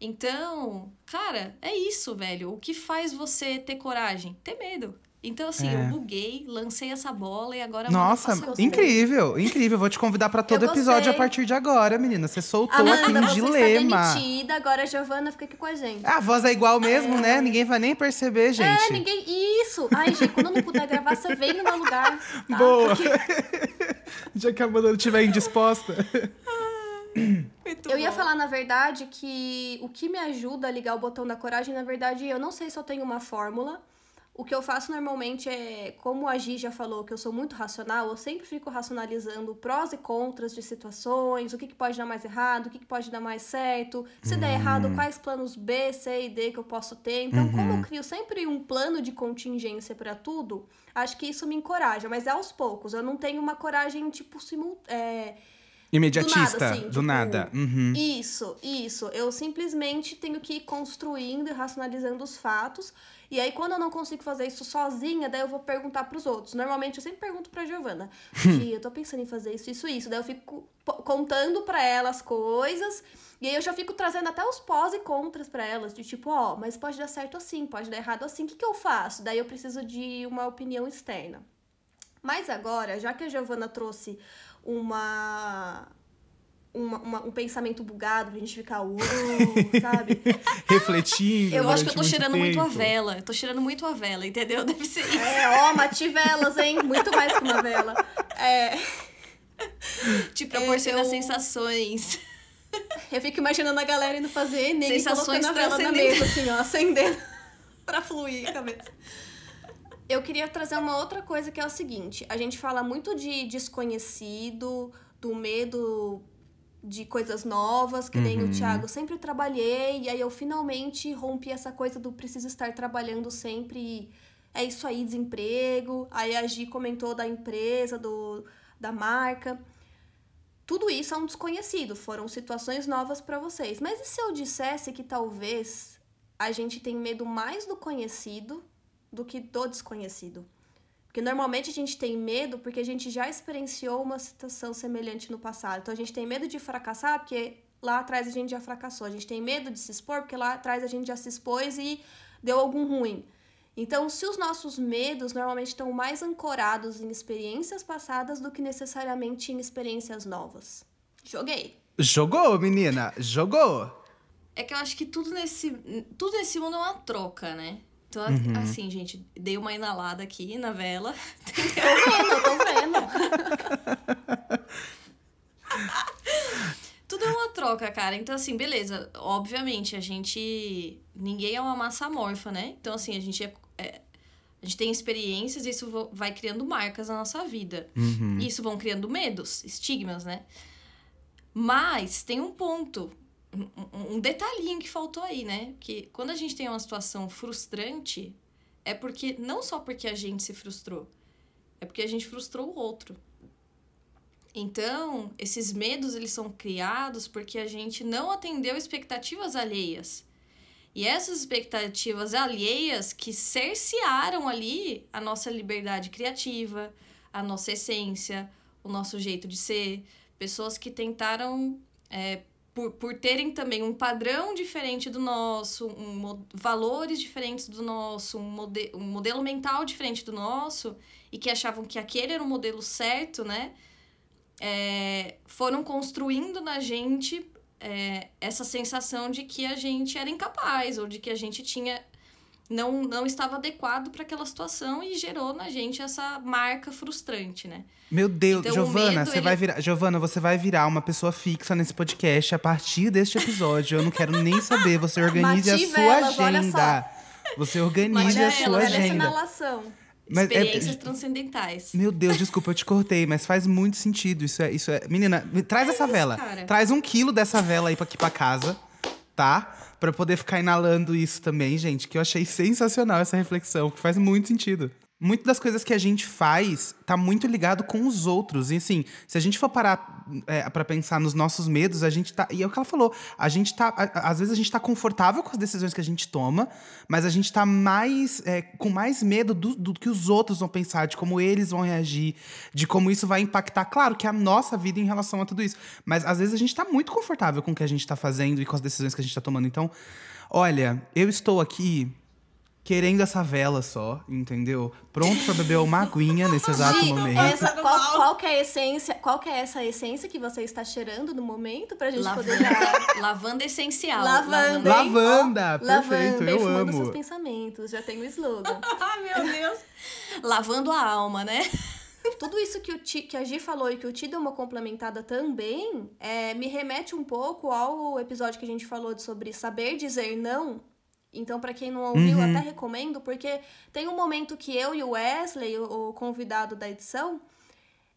S3: Então, cara, é isso, velho. O que faz você ter coragem? Ter medo. Então, assim,
S2: É.
S3: eu buguei, lancei essa bola e agora
S2: Nossa, incrível, incrível. Vou te convidar pra todo episódio a partir de agora, menina. Você soltou
S1: Amanda,
S2: aqui um
S1: você
S2: dilema.
S1: está demitida, agora a Giovana fica aqui com a gente.
S2: A voz é igual mesmo, né? Ninguém vai nem perceber, gente.
S1: É, ninguém. Isso! Ai, gente, quando eu não puder gravar, você vem no meu lugar. Tá?
S2: Boa. (laughs) (laughs) Já que a Amanda não estiver indisposta.
S1: Eu ia falar, na verdade, que o que me ajuda a ligar o botão da coragem, na verdade, eu não sei se eu tenho uma fórmula, o que eu faço normalmente é, como a Gi já falou, que eu sou muito racional, eu sempre fico racionalizando prós e contras de situações, o que, que pode dar mais errado, o que, que pode dar mais certo, se
S2: Hum.
S1: der errado, quais planos B, C e D que eu posso ter. Então, como
S2: Uhum.
S1: eu crio sempre um plano de contingência para tudo, acho que isso me encoraja, mas é aos poucos. Eu não tenho uma coragem, tipo, simul é,
S2: Imediatista,
S1: assim,
S2: do
S1: tipo,
S2: nada. Uhum.
S1: Isso, isso. Eu simplesmente tenho que ir construindo e racionalizando os fatos. E aí, quando eu não consigo fazer isso sozinha, daí eu vou perguntar pros outros. Normalmente, eu sempre pergunto pra Giovana. Gi, (laughs) eu tô pensando em fazer isso, isso, isso. Daí eu fico contando pra ela as coisas. E aí, eu já fico trazendo até os pós e contras pra elas. De tipo, ó, mas pode dar certo assim, pode dar errado assim. O que, que eu faço? Daí eu preciso de uma opinião externa. Mas agora, já que a Giovana trouxe uma, uma- uma- um pensamento bugado pra gente ficar, uou, (laughs) sabe?
S2: Refletindo.
S3: Eu acho que eu tô cheirando muito a vela. Eu tô cheirando muito a vela, entendeu? (laughs) Deve ser isso.
S1: É, ó, mativelas, hein? Muito mais que uma vela. É, (laughs)
S3: Te proporciona
S1: eu-
S3: sensações.
S1: eu fico imaginando a galera indo fazer Enem e
S3: Sensações
S1: colocando a vela na mesa, assim, ó, acendendo pra fluir a cabeça. Eu queria trazer uma outra coisa que é o seguinte: a gente fala muito de desconhecido, do medo de coisas novas, que nem
S2: Uhum.
S1: o Thiago sempre trabalhei, e aí eu finalmente rompi essa coisa do preciso estar trabalhando sempre. É isso aí, desemprego. Aí a Gi comentou da empresa, do, da marca. Tudo isso é um desconhecido, foram situações novas para vocês. Mas e se eu dissesse que talvez a gente tem medo mais do conhecido do que do desconhecido? Porque normalmente a gente tem medo porque a gente já experienciou uma situação semelhante no passado. Então a gente tem medo de fracassar porque lá atrás a gente já fracassou. A gente tem medo de se expor porque lá atrás a gente já se expôs e deu algum ruim. Então, se os nossos medos normalmente estão mais ancorados em experiências passadas do que necessariamente em experiências novas. Joguei.
S2: Jogou, menina? Jogou?
S3: É que eu acho que tudo nesse, tudo nesse mundo é uma troca, né? Então,
S2: Uhum.
S3: assim, gente, dei uma inalada aqui na vela. (laughs)
S1: Tô vendo, tô vendo.
S3: Tudo é uma troca, cara. Então, assim, beleza. Obviamente, a gente. Ninguém é uma massa amorfa, né? Então, assim, a gente é. é- a gente tem experiências e isso vai criando marcas na nossa vida.
S2: Uhum.
S3: E isso vão criando medos, estigmas, né? Mas tem um ponto, um, detalhinho que faltou aí, né? Que quando a gente tem uma situação frustrante, é porque não só porque a gente se frustrou, é porque a gente frustrou o outro. Então, esses medos eles são criados porque a gente não atendeu expectativas alheias. E essas expectativas alheias que cercearam ali a nossa liberdade criativa, a nossa essência, o nosso jeito de ser. Pessoas que tentaram, é, por, por terem também um padrão diferente do nosso, um, valores diferentes do nosso, um, mode, um modelo mental diferente do nosso, e que achavam que aquele era o modelo certo, né? É, foram construindo na gente é, essa sensação de que a gente era incapaz ou de que a gente tinha não, não estava adequado para aquela situação e gerou na gente essa marca frustrante, né?
S2: Meu Deus,
S3: Então,
S2: Giovana,
S3: medo,
S2: você
S3: ele-
S2: vai virar. Giovana, você vai virar uma pessoa fixa nesse podcast a partir deste episódio. Eu não quero nem saber. Você (laughs) organize a sua agenda. Você organize a sua
S3: ela,
S1: olha essa
S2: agenda.
S1: inalação.
S2: Mas é-
S3: Experiências transcendentais.
S2: Meu Deus, desculpa, eu te cortei, mas faz muito sentido. Isso é. Isso é... Menina, me- traz essa vela.
S3: cara.
S2: Traz um quilo dessa vela aí aqui pra casa, tá? Eu poder ficar inalando isso também, gente. Que eu achei sensacional essa reflexão, que faz muito sentido. Muitas das coisas que a gente faz tá muito ligado com os outros. E assim, se a gente for parar é, para pensar nos nossos medos, a gente tá. E é o que ela falou. A gente tá. às vezes a gente tá confortável com as decisões que a gente toma, mas a gente tá mais. é, com mais medo do, do que os outros vão pensar, de como eles vão reagir, de como isso vai impactar, claro, que a nossa vida em relação a tudo isso. Mas às vezes a gente tá muito confortável com o que a gente tá fazendo e com as decisões que a gente tá tomando. Então, olha, eu estou aqui querendo essa vela só, entendeu? Pronto pra beber uma aguinha nesse exato momento.
S1: essa- qual, qual que é a essência? Qual que é essa essência que você está cheirando no momento pra gente poder já...
S3: Lavanda, lavanda essencial.
S1: Lavanda, hein?
S2: Lavanda,
S1: Ó,
S2: perfeito,
S1: lavanda,
S2: eu
S1: perfumando
S2: amo.
S1: seus pensamentos, já tem o slogan. (laughs)
S3: Ai, meu Deus. Lavando a alma, né? (laughs)
S1: Tudo isso que, o Ti, que a Gi falou e que o Ti deu uma complementada também, é, me remete um pouco ao episódio que a gente falou de sobre saber dizer não Então, para quem não ouviu,
S2: Uhum.
S1: até recomendo, porque tem um momento que eu e o Wesley, o, convidado da edição,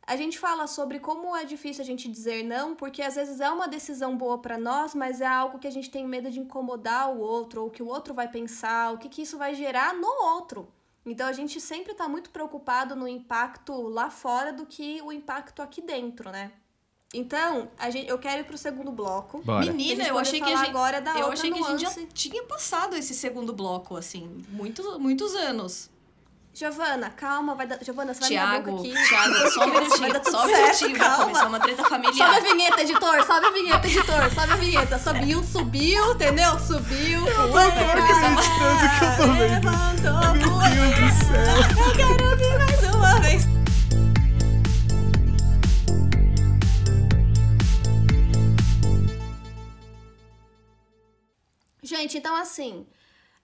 S1: a gente fala sobre como é difícil a gente dizer não, porque às vezes é uma decisão boa para nós, mas é algo que a gente tem medo de incomodar o outro, ou o que o outro vai pensar, o que, que isso vai gerar no outro. Então a gente sempre tá muito preocupado no impacto lá fora do que o impacto aqui dentro, né? Então, a gente, eu quero ir pro segundo bloco.
S2: Bora.
S3: Menina, eu achei que a gente,
S1: agora da
S3: eu
S1: outra
S3: achei que a gente já
S1: nuance.
S3: tinha passado esse segundo bloco, assim, muitos, muitos anos.
S1: Giovana, calma, vai dar. Giovana, você vai me dar aqui.
S3: Tiago, só um
S1: Vai
S3: minutinho, só um minutinho, vai começar uma treta
S1: Sobe a
S3: familiar.
S1: vinheta, editor, sobe a vinheta, editor, sobe a vinheta. Subiu, subiu, entendeu? Subiu.
S2: Eu tô acreditando que eu tô vendo.
S1: Levantou,
S2: Meu Deus do céu.
S1: Eu quero ouvir mais uma Gente, então assim,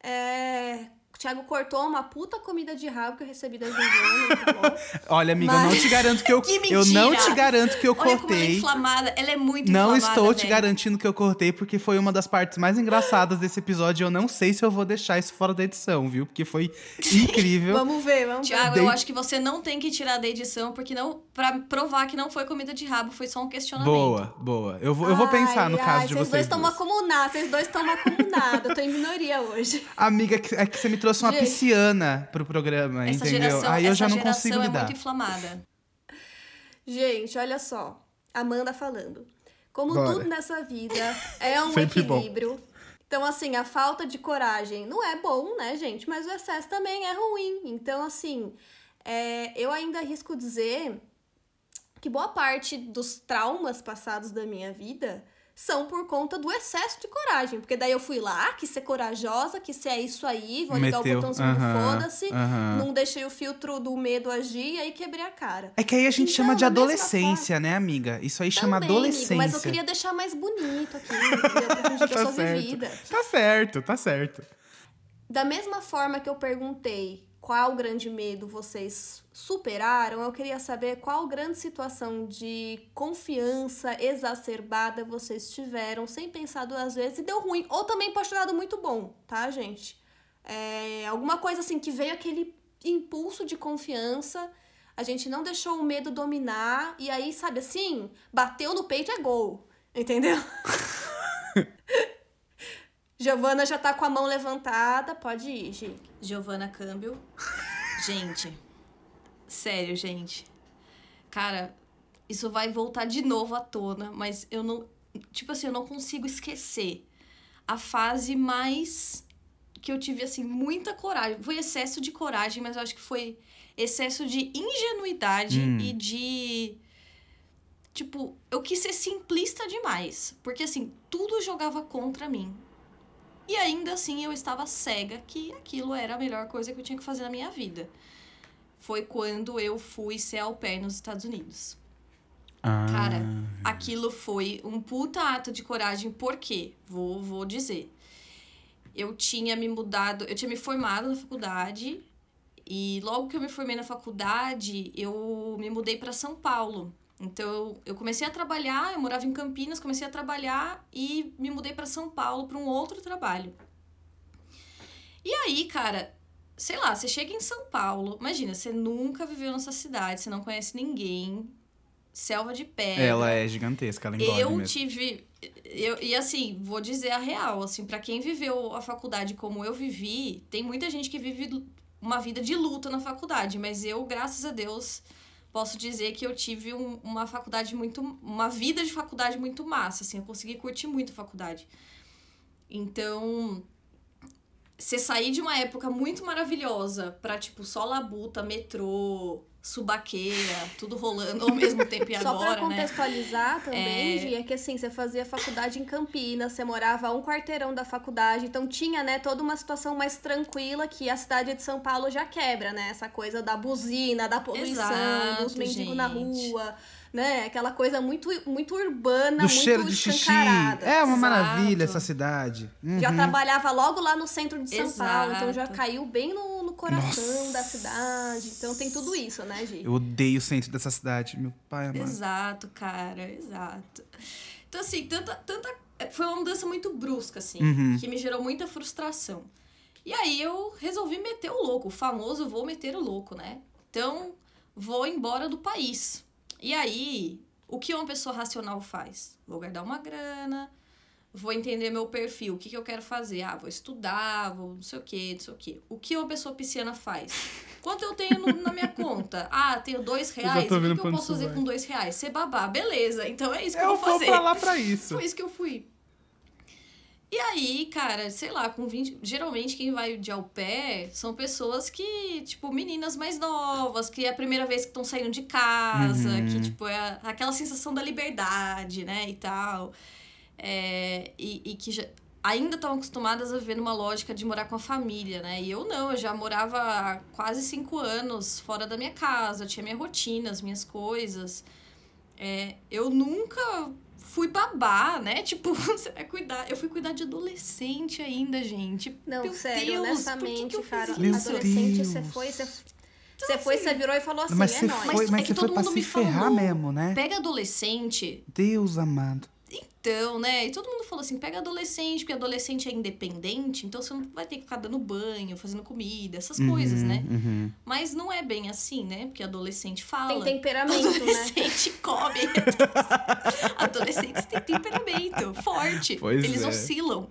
S1: é... o Thiago cortou uma puta comida de rabo que eu recebi da Giovana, bom. (laughs)
S2: Olha, amiga, eu não
S1: Mas-
S2: te garanto que eu.
S3: Que
S2: eu não te garanto que eu
S3: Olha como ela é
S2: cortei.
S3: inflamada, ela é muito
S2: Não
S3: inflamada,
S2: estou te garantindo que eu cortei, porque foi uma das partes mais engraçadas desse episódio. Eu não sei se eu vou deixar isso fora da edição, viu? Porque foi (laughs) incrível.
S1: Vamos ver, vamos ver.
S3: Tiago,
S2: Dei-
S3: eu acho que você não tem que tirar da edição, porque não. Pra provar que não foi comida de rabo, foi só um questionamento.
S2: boa, boa. Eu vou, eu vou pensar no
S1: Ai,
S2: caso
S1: ai,
S2: de
S1: vocês
S2: vocês.
S1: dois estão
S2: duas.
S1: macunados, vocês dois estão macunados. Eu tô em minoria hoje.
S2: Amiga, é que você me trouxe uma
S1: Gente.
S2: pisciana pro programa,
S3: Essa
S2: entendeu?
S3: geração,
S2: Aí eu
S3: essa
S2: já não
S3: geração
S2: consigo
S3: é
S2: lidar.
S3: muito inflamada.
S1: Gente, olha só. Amanda falando. Como
S2: Bora.
S1: tudo nessa vida é um
S2: Sempre bom.
S1: equilíbrio. Então, assim, a falta de coragem não é bom, né, gente? Mas o excesso também é ruim. Então, assim, é, eu ainda arrisco dizer que boa parte dos traumas passados da minha vida são por conta do excesso de coragem. Porque daí eu fui lá, quis ser corajosa, quis ser isso aí, vou ligar
S2: Meteu,
S1: o botãozinho
S2: aham,
S1: foda-se,
S2: aham.
S1: não deixei o filtro do medo agir e aí quebrei a cara.
S2: É que aí a gente
S1: Então,
S2: chama de adolescência, né, amiga? Isso aí chama
S1: Também, amigo,
S2: adolescência.
S1: mas eu queria deixar mais bonito aqui, eu (laughs)
S2: Tá
S1: sou
S2: certo.
S1: vivida.
S2: Tá certo, tá certo.
S1: Da mesma forma que eu perguntei qual grande medo vocês superaram, eu queria saber qual grande situação de confiança exacerbada vocês tiveram, sem pensar duas vezes, e deu ruim. Ou também pode ter dado muito bom, tá, gente? É, alguma coisa assim que veio aquele impulso de confiança, a gente não deixou o medo dominar, e aí, sabe assim, bateu no peito é gol, entendeu? (laughs) (laughs) Giovana já tá com a mão levantada, pode ir, Gi.
S3: Giovanna Câmbio. Gente. Sério, gente. Cara, isso vai voltar de novo à tona, mas eu não. Tipo assim, eu não consigo esquecer a fase mais que eu tive, assim, muita coragem. Foi excesso de coragem, mas eu acho que foi excesso de ingenuidade
S2: Hum.
S3: e de. Tipo, eu quis ser simplista demais. Porque, assim, tudo jogava contra mim. E ainda assim eu estava cega que aquilo era a melhor coisa que eu tinha que fazer na minha vida. Foi quando eu fui ser au pair nos Estados Unidos.
S2: Ah,
S3: Cara, aquilo foi um puta ato de coragem, por quê? Vou, vou dizer. Eu tinha me mudado, eu tinha me formado na faculdade e logo que eu me formei na faculdade, eu me mudei para São Paulo. Então eu, comecei a trabalhar, eu morava em Campinas, comecei a trabalhar e me mudei para São Paulo para um outro trabalho. E aí, cara, sei lá, você chega em São Paulo, imagina, você nunca viveu nessa cidade, você não conhece ninguém, selva de pedra.
S2: ela é gigantesca, ela engole
S3: Eu
S2: mesmo.
S3: tive. Eu, e assim, vou dizer a real, assim, para quem viveu a faculdade como eu vivi, tem muita gente que vive uma vida de luta na faculdade, mas eu, graças a Deus, posso dizer que eu tive um- uma faculdade muito. uma vida de faculdade muito massa, assim, eu consegui curtir muito a faculdade. Então, você sair de uma época muito maravilhosa pra, tipo, só labuta, metrô, subaqueira, tudo rolando ao mesmo (laughs) tempo e
S1: Só pra
S3: agora, né?
S1: contextualizar também,
S3: É.
S1: Gi, é que assim, você fazia faculdade em Campinas, você morava a um quarteirão da faculdade, então tinha, né, toda uma situação mais tranquila que a cidade de São Paulo já quebra, né? Essa coisa da buzina, da poluição,
S3: Exato,
S1: dos mendigos na rua, né? Aquela coisa muito, muito urbana,
S2: Do
S1: muito
S2: cheiro de xixi.
S1: escancarada.
S2: É uma
S3: Exato.
S2: maravilha essa cidade.
S1: Já
S2: Uhum.
S1: trabalhava logo lá no centro de São Paulo, então já
S3: Exato.
S1: caiu bem no, no coração
S2: Nossa.
S1: da cidade. Então tem tudo isso, né, Gi?
S2: Eu odeio o centro dessa cidade, meu pai amado.
S3: Exato, cara, exato. Então, assim, tanta, tanta. Foi uma mudança muito brusca, assim,
S2: Uhum.
S3: que me gerou muita frustração. E aí eu resolvi meter o louco, o famoso vou meter o louco, né? Então, vou embora do país. E aí, o que uma pessoa racional faz? Vou guardar uma grana, vou entender meu perfil, o que, que eu quero fazer? Ah, vou estudar, vou não sei o que, não sei o que. O que uma pessoa pisciana faz? Quanto eu tenho no, na minha conta? Ah, tenho dois reais. O que, que eu posso fazer com dois reais? Ser babá, beleza. Então é isso que eu, eu vou fazer.
S2: Eu vou pra lá pra isso.
S3: Foi isso que eu fui. E aí, cara, sei lá, com 20. Geralmente quem vai de ao pé são pessoas que, tipo, meninas mais novas, que é a primeira vez que estão saindo de casa, uhum. que, tipo, é aquela sensação da liberdade, né, e tal. É, e, e que já, ainda estão acostumadas a viver numa lógica de morar com a família, né? E eu não, eu já morava há quase cinco anos fora da minha casa, tinha minha rotina, as minhas coisas. É, eu nunca fui babá, né? (laughs) Tipo, você vai cuidar. Eu fui cuidar de adolescente ainda, gente.
S1: Não,
S3: Meu
S1: sério,
S3: Deus,
S1: honestamente, cara. Adolescente,
S2: Deus.
S1: você foi, você. Então, você foi, assim, você virou e falou assim,
S2: mas
S1: é nóis.
S2: foi, mas
S3: é
S2: você foi pra se ferrar
S3: falou,
S2: mesmo, né?
S3: Pega adolescente.
S2: Deus amado.
S3: Então, né? E todo mundo falou assim: pega adolescente, porque adolescente é independente, então você não vai ter que ficar dando banho, fazendo comida, essas
S2: Uhum,
S3: coisas, né?
S2: uhum.
S3: Mas não é bem assim, né? Porque adolescente fala.
S1: Tem temperamento, né?
S3: Adolescente (laughs) come. Adolescentes têm temperamento forte.
S2: Pois
S3: Eles
S2: é.
S3: oscilam.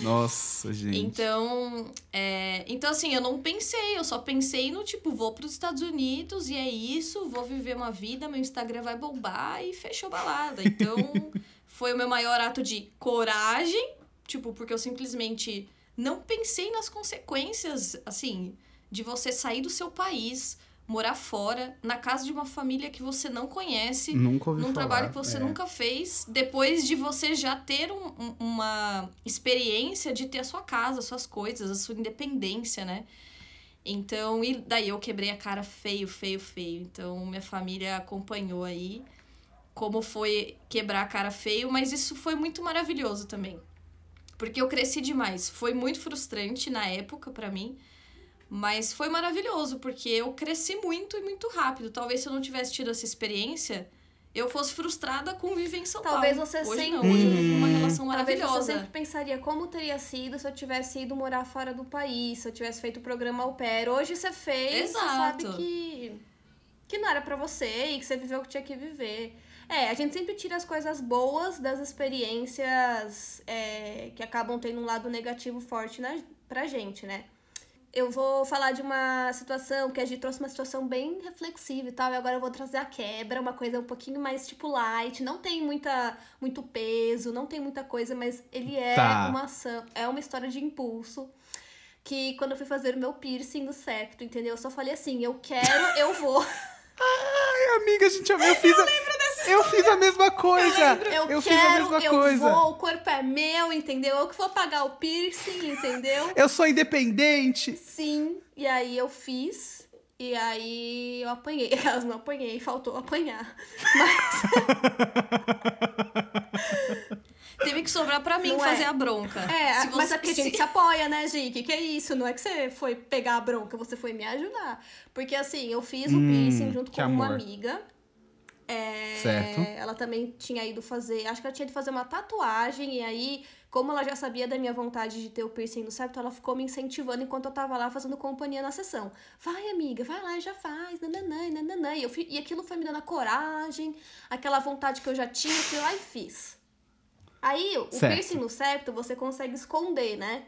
S2: Nossa, gente.
S3: Então, é, então, assim, eu não pensei, eu só pensei no tipo, vou para os Estados Unidos e é isso, vou viver uma vida, meu Instagram vai bombar e fechou balada. Então, (laughs) foi o meu maior ato de coragem, tipo, porque eu simplesmente não pensei nas consequências, assim, de você sair do seu país, morar fora, na casa de uma família que você não conhece,
S2: Nunca ouvi
S3: num
S2: falar.
S3: trabalho que você
S2: é.
S3: nunca fez, depois de você já ter um- um- uma experiência de ter a sua casa, suas coisas, a sua independência, né? Então, e daí eu quebrei a cara feio, feio, feio. Então, minha família acompanhou aí como foi quebrar a cara feio, mas isso foi muito maravilhoso também. Porque eu cresci demais. Foi muito frustrante na época pra mim, mas foi maravilhoso, porque eu cresci muito e muito rápido. Talvez se eu não tivesse tido essa experiência, eu fosse frustrada com viver em São
S1: Talvez
S3: Paulo.
S1: você
S3: Hoje
S1: sempre-
S3: não, hoje eu vivo uma relação
S1: Talvez você
S3: maravilhosa.
S1: sempre pensaria como teria sido se eu tivesse ido morar fora do país, se eu tivesse feito o programa au pair. Hoje você fez, você sabe
S3: Exato.
S1: que, que não era pra você e que você viveu o que tinha que viver. É, a gente sempre tira as coisas boas das experiências é, que acabam tendo um lado negativo forte na, pra gente, né? Eu vou falar de uma situação que a gente trouxe uma situação bem reflexiva e tal, e agora eu vou trazer a quebra, uma coisa um pouquinho mais tipo light, não tem muita muito peso, não tem muita coisa, mas ele é
S2: Tá.
S1: uma ação, é uma história de impulso. Que quando eu fui fazer o meu piercing do septo, entendeu? Eu só falei assim, eu quero, eu vou. (laughs)
S2: Ai, amiga, a gente, (laughs) eu, fiz a, eu fiz a mesma coisa.
S1: Eu,
S2: fiz a
S1: quero,
S2: mesma
S1: eu
S2: coisa.
S1: vou, o corpo é meu, entendeu? Eu que vou pagar o piercing, entendeu?
S2: Eu sou independente.
S1: Sim, e aí eu fiz. E aí eu apanhei. (laughs) Elas não apanhei, faltou apanhar. (laughs)
S3: Teve que sobrar pra mim
S1: Não
S3: fazer
S1: é.
S3: a bronca.
S1: É,
S3: Se
S1: mas
S3: você
S1: é porque a gente
S3: se-
S1: apoia, né, Gi? Que que é isso? Não é que você foi pegar a bronca, você foi me ajudar. Porque assim, eu fiz o
S2: Hum,
S1: piercing junto com uma
S2: amor.
S1: amiga. É,
S2: Certo.
S1: Ela também tinha ido fazer. Acho que ela tinha ido fazer uma tatuagem. E aí, como ela já sabia da minha vontade de ter o piercing no septo, ela ficou me incentivando enquanto eu tava lá fazendo companhia na sessão. Vai, amiga, vai lá e já faz. Nananã, nananã. E, eu e aquilo foi me dando a coragem, aquela vontade que eu já tinha, eu fui lá e fiz. Aí, o
S2: Certo.
S1: piercing no septo você consegue esconder, né?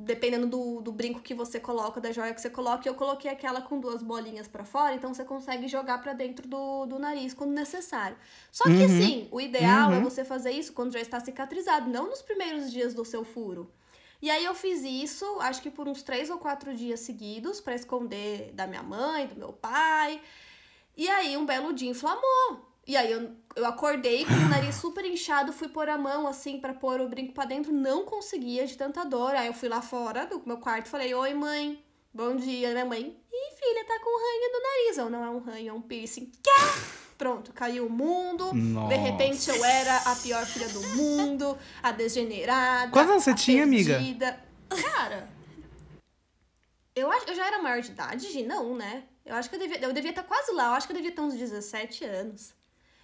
S1: Dependendo do, do brinco que você coloca, da joia que você coloca. Eu coloquei aquela com duas bolinhas pra fora, então você consegue jogar pra dentro do, do nariz quando necessário. Só que
S2: Uhum.
S1: assim, o ideal é
S2: Uhum.
S1: você fazer isso quando já está cicatrizado, não nos primeiros dias do seu furo. E aí eu fiz isso, acho que por uns três ou quatro dias seguidos, pra esconder da minha mãe, do meu pai. E aí um belo dia inflamou. E aí eu, eu acordei com o nariz (laughs) super inchado, fui pôr a mão assim pra pôr o brinco pra dentro, não conseguia de tanta dor. Aí eu fui lá fora do meu quarto e falei: Oi, mãe, bom dia. Minha mãe, ih, filha, tá com ranho no nariz. Eu, não é um ranho, é um piercing. Quê? Pronto, caiu o mundo.
S2: Nossa.
S1: De repente eu era a pior filha do mundo, a degenerada.
S2: Quantos anos você tinha, amiga?
S1: perdida. Cara, eu, eu já era maior de idade? Não, né? Eu acho que eu devia, eu devia estar quase lá. Eu acho que eu devia ter uns 17 anos.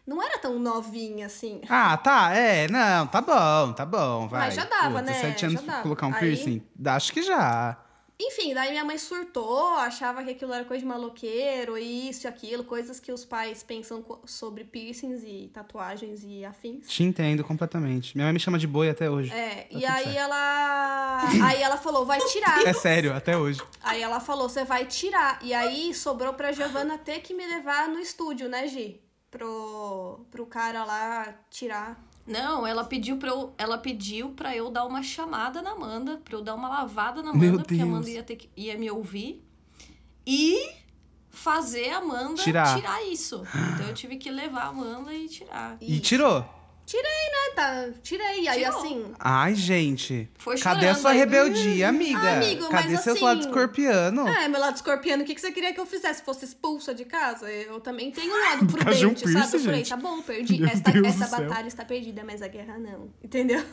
S1: Não era tão novinha assim.
S2: Ah, tá, é, não, tá bom, tá bom, vai.
S1: Mas já dava,
S2: Pô,
S1: né?
S2: 17 anos
S1: Já dava.
S2: colocar um
S1: Aí-
S2: piercing? Acho que já.
S1: Enfim, daí minha mãe surtou, achava que aquilo era coisa de maloqueiro, isso e aquilo, coisas que os pais pensam sobre piercings e tatuagens e afins.
S2: Te entendo completamente. Minha mãe me chama de boi até hoje.
S1: É, e
S2: tudo
S1: aí
S2: certo.
S1: ela. Aí ela falou, vai tirar.
S2: É sério, até hoje.
S1: Aí ela falou, você vai tirar. E aí sobrou pra Giovana ter que me levar no estúdio, né, Gi? Pro, pro cara lá tirar.
S3: Não, ela pediu pra eu, ela pediu para eu dar uma chamada na Amanda, pra eu dar uma lavada na
S2: Meu
S3: Amanda, porque a
S2: Deus.
S3: Amanda ia ter que, ia me ouvir e fazer a Amanda
S2: Tirar.
S3: isso. Então eu tive que levar a Amanda e tirar.
S2: E tirou.
S1: É, tá, tirei. Aí
S3: Tirou.
S1: assim,
S2: Ai, gente.
S3: Foi
S2: Cadê a sua
S3: aí.
S2: rebeldia, amiga?
S1: Amigo,
S2: Cadê
S1: mas
S2: seus
S1: assim-
S2: lados escorpiano?
S1: É, meu lado escorpiano, o que, que você queria que eu fizesse? Fosse expulsa de casa? Eu também tenho um (laughs) lado
S2: um
S1: prudente, sabe? Eu falei, tá bom, perdi.
S2: Meu
S1: essa
S2: céu.
S1: batalha está perdida, mas a guerra não. Entendeu?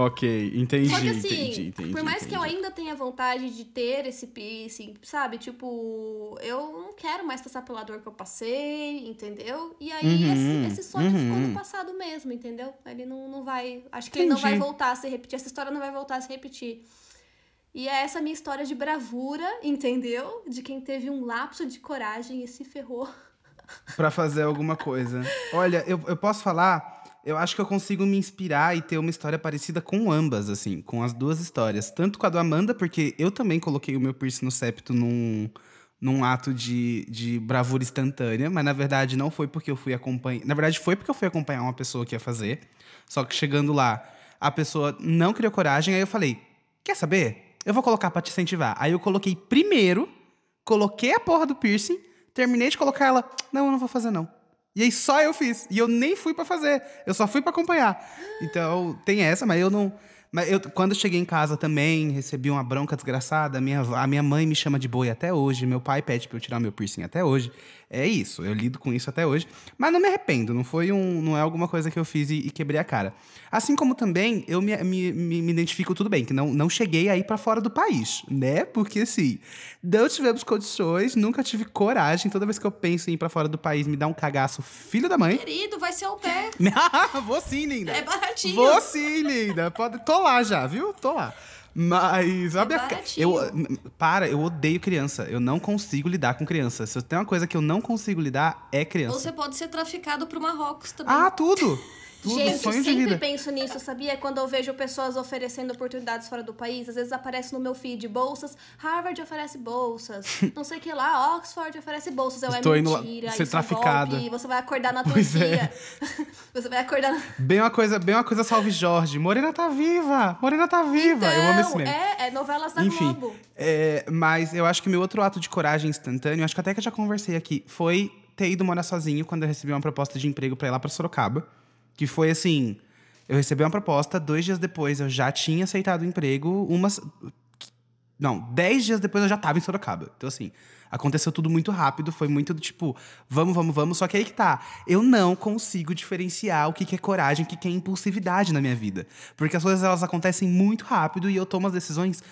S2: Ok, entendi,
S1: Só que assim,
S2: entendi, entendi.
S1: por mais que eu
S2: entendi.
S1: ainda tenha vontade de ter esse piercing, sabe? Tipo, eu não quero mais passar pela dor que eu passei, entendeu? E aí
S2: Uhum,
S1: esse, esse sonho ficou
S2: uhum.
S1: no passado mesmo, entendeu? Ele não, não vai. Acho que ele não vai
S2: Entendi.
S1: voltar a se repetir. Essa história não vai voltar a se repetir. E é essa minha história de bravura, entendeu? De quem teve um lapso de coragem e se ferrou.
S2: Pra fazer alguma coisa. Olha, eu, eu posso falar. Eu acho que eu consigo me inspirar e ter uma história parecida com ambas, assim, com as duas histórias. Tanto com a do Amanda, porque eu também coloquei o meu piercing no septo num, num ato de, de bravura instantânea, mas na verdade não foi porque eu fui acompanhar. Na verdade, foi porque eu fui acompanhar uma pessoa que ia fazer. Só que chegando lá, a pessoa não criou coragem, aí eu falei: quer saber? Eu vou colocar pra te incentivar. Aí eu coloquei primeiro, coloquei a porra do piercing, terminei de colocar ela. Não, eu não vou fazer, não. E aí só eu fiz. E eu nem fui pra fazer. Eu só fui pra acompanhar. Então, tem essa, mas eu não. Mas eu, quando eu cheguei em casa também, recebi uma bronca desgraçada. A minha, a minha mãe me chama de boi até hoje. Meu pai pede pra eu tirar meu piercing até hoje. É isso, eu lido com isso até hoje. Mas não me arrependo, não foi um. Não é alguma coisa que eu fiz e, e quebrei a cara. Assim como também eu me, me, me, identifico tudo bem, que não, não cheguei aí pra fora do país, né? Porque assim, não tivemos condições, nunca tive coragem. Toda vez que eu penso em ir pra fora do país, me dá um cagaço, filho da mãe.
S3: Querido, vai ser ao pé. (laughs)
S2: Vou sim, linda.
S3: É baratinho.
S2: Vou sim, linda. Pode... Tô lá já, viu? Tô lá. Mas, olha, a minha ca-
S3: baratinho.
S2: eu, para, eu odeio criança. Eu não consigo lidar com criança. Se tenho uma coisa que eu não consigo lidar, é criança.
S3: Você pode ser traficado pro Marrocos também.
S2: Ah, tudo! Tudo,
S1: Gente,
S2: sonho de
S1: sempre
S2: vida.
S1: penso nisso, sabia? Quando eu vejo pessoas oferecendo oportunidades fora do país, às vezes aparece no meu feed bolsas, Harvard oferece bolsas, (laughs) não sei o que lá, Oxford oferece bolsas. Eu, é
S2: Estou lá
S1: mentira,
S2: ser
S1: é
S2: traficada.
S1: golpe, você vai acordar na (laughs)
S2: Pois é.
S1: Turquia. (laughs) você vai acordar na...
S2: Bem uma coisa, bem uma coisa salve Jorge. Morena tá viva! Morena tá viva! eu amo esse
S1: Então,
S2: meme.
S1: é, é novelas da
S2: Enfim,
S1: Globo.
S2: é, mas eu acho que meu outro ato de coragem instantâneo, acho que até que eu já conversei aqui, foi ter ido morar sozinho quando eu recebi uma proposta de emprego pra ir lá pra Sorocaba. Que foi assim: eu recebi uma proposta, dois dias depois eu já tinha aceitado o emprego, umas. Não, dez dias depois eu já tava em Sorocaba. Então, assim, aconteceu tudo muito rápido, foi muito do tipo, vamos, vamos, vamos. Só que aí que tá. Eu não consigo diferenciar o que que é coragem, o que que é impulsividade na minha vida. Porque as coisas elas acontecem muito rápido e eu tomo as decisões